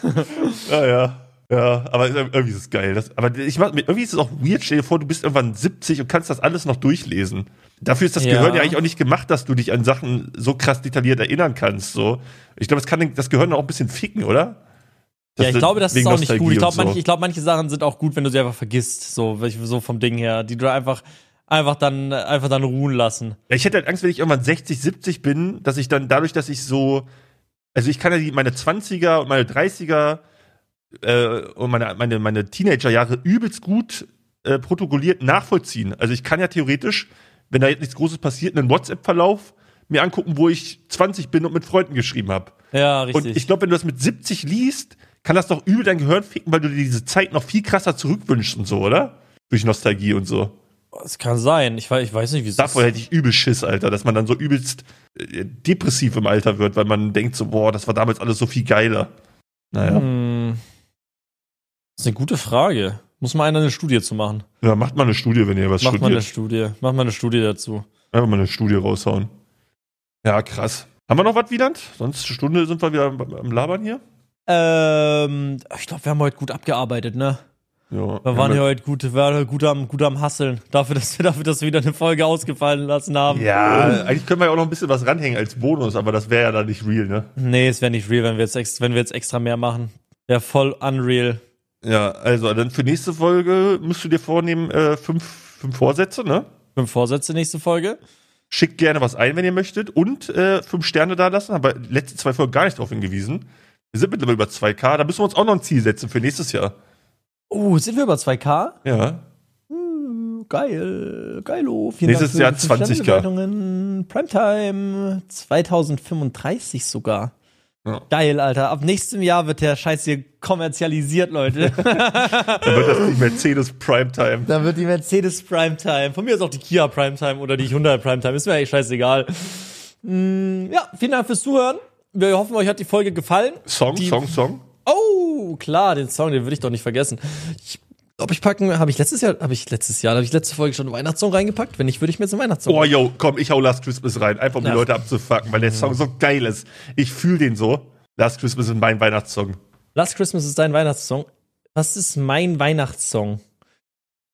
Ja, ja. Aber irgendwie ist es geil. Das, aber ich mach, irgendwie ist es auch weird. Stell dir vor, du bist irgendwann 70 und kannst das alles noch durchlesen. Dafür ist das Ja. Gehirn ja eigentlich auch nicht gemacht, dass du dich an Sachen so krass detailliert erinnern kannst. So. Ich glaube, das kann das Gehirn auch ein bisschen ficken, oder? Ja, ich glaube, das ist auch nicht Nostalgie gut. Ich glaube, so. manche, ich glaub, manche Sachen sind auch gut, wenn du sie einfach vergisst, so, so vom Ding her, die du einfach, einfach dann, einfach dann ruhen lassen. Ja, ich hätte halt Angst, wenn ich irgendwann 60, 70 bin, dass ich dann dadurch, dass ich so, also ich kann ja die, meine 20er und meine 30er äh, und meine, meine, meine Teenagerjahre übelst gut äh, protokolliert nachvollziehen. Also ich kann ja theoretisch, wenn da jetzt nichts Großes passiert, einen WhatsApp-Verlauf mir angucken, wo ich 20 bin und mit Freunden geschrieben habe. Ja, richtig. Und ich glaube, wenn du das mit 70 liest, kann das doch übel dein Gehirn ficken, weil du dir diese Zeit noch viel krasser zurückwünschst und so, oder? Durch Nostalgie und so. Es kann sein. Ich, weiß- ich weiß nicht, wie es Davor ist. hätte ich übel Schiss, Alter, dass man dann so übelst äh, depressiv im Alter wird, weil man denkt so, boah, das war damals alles so viel geiler. Naja. Hm. Das ist eine gute Frage. Muss mal einer eine Studie zu machen. Ja, macht mal eine Studie, wenn ihr was Macht mal eine studiert. Studie. Macht mal eine Studie dazu. Einfach mal eine Studie raushauen. Ja, krass. Haben wir noch was, Wieland? Sonst eine Stunde sind wir wieder am, Labern hier. Ähm, ich glaube, wir haben heute gut abgearbeitet, ne? Ja, Wir waren hier heute gut, wir waren heute gut am, gut am Hasseln. Dafür, dass wir, dafür, dass wir wieder eine Folge ausgefallen lassen haben. Ja, eigentlich können wir ja auch noch ein bisschen was ranhängen als Bonus, aber das wäre ja dann nicht real, ne? Nee, es wäre nicht real, wenn wir jetzt, wenn wir jetzt extra mehr machen. Wäre voll unreal. Ja, also dann für nächste Folge müsst du dir vornehmen, äh, fünf, fünf Vorsätze, ne? Fünf Vorsätze nächste Folge. Schickt gerne was ein, wenn ihr möchtet. Und äh, fünf Sterne da lassen. Haben wir die letzten zwei Folgen gar nicht drauf hingewiesen. Wir sind mittlerweile über 2K. Da müssen wir uns auch noch ein Ziel setzen für nächstes Jahr. Oh, sind wir über 2K? Ja. Hm, geil, geilo. Vielen Nächstes Dank Jahr für die 20K. Sternbewertungen. Primetime 2035 sogar. Ja. Geil, Alter. Ab nächstem Jahr wird der Scheiß hier kommerzialisiert, Leute. Dann wird das die Mercedes Primetime. Dann wird die Mercedes Primetime. Von mir ist auch die Kia Primetime oder die Hyundai Primetime. Ist mir eigentlich scheißegal. Mm, ja, vielen Dank fürs Zuhören. Wir hoffen, euch hat die Folge gefallen. Song, Die- Song, Song. Oh, klar, den Song, den würde ich doch nicht vergessen. Ich glaube, ich packen, habe ich letztes Jahr, habe ich letztes Jahr, habe ich letzte Folge schon einen Weihnachtssong reingepackt? Wenn nicht, würde ich mir jetzt einen Weihnachtssong. Oh, yo, komm, ich hau Last Christmas rein. Einfach um die Ja. Leute abzufacken, weil der Song so geil ist. Ich fühle den so. Last Christmas ist mein Weihnachtssong. Last Christmas ist dein Weihnachtssong. Was ist mein Weihnachtssong?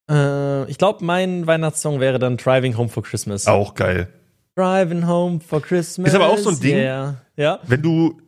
Äh, ich glaube, mein Weihnachtssong wäre dann Driving Home for Christmas. Auch geil. Driving Home for Christmas. Ist aber auch so ein Ding. Yeah. Ja. Wenn du,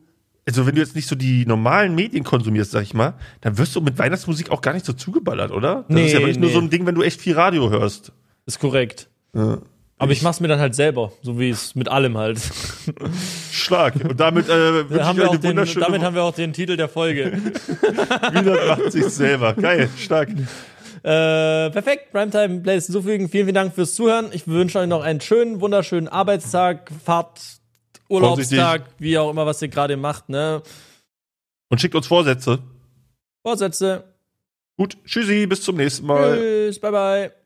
also wenn du jetzt nicht so die normalen Medien konsumierst, sag ich mal, dann wirst du mit Weihnachtsmusik auch gar nicht so zugeballert, oder? Das Nee, ist ja wirklich nur nee. so ein Ding, wenn du echt viel Radio hörst. Ist korrekt. Ja. Aber ich mach's mir dann halt selber, so wie es mit allem halt. Schlag. Und damit äh, haben wir auch den, damit haben wir auch den Titel der Folge. Wieder macht sich selber. Geil, stark. Äh, perfekt, Primetime Playlist hinzufügen. Vielen, vielen Dank fürs Zuhören. Ich wünsche euch noch einen schönen, wunderschönen Arbeitstag, Fahrt, Urlaubstag, wie auch immer, was ihr gerade macht, ne? Und schickt uns Vorsätze. Vorsätze. Gut, tschüssi, bis zum nächsten Mal. Tschüss, bye bye.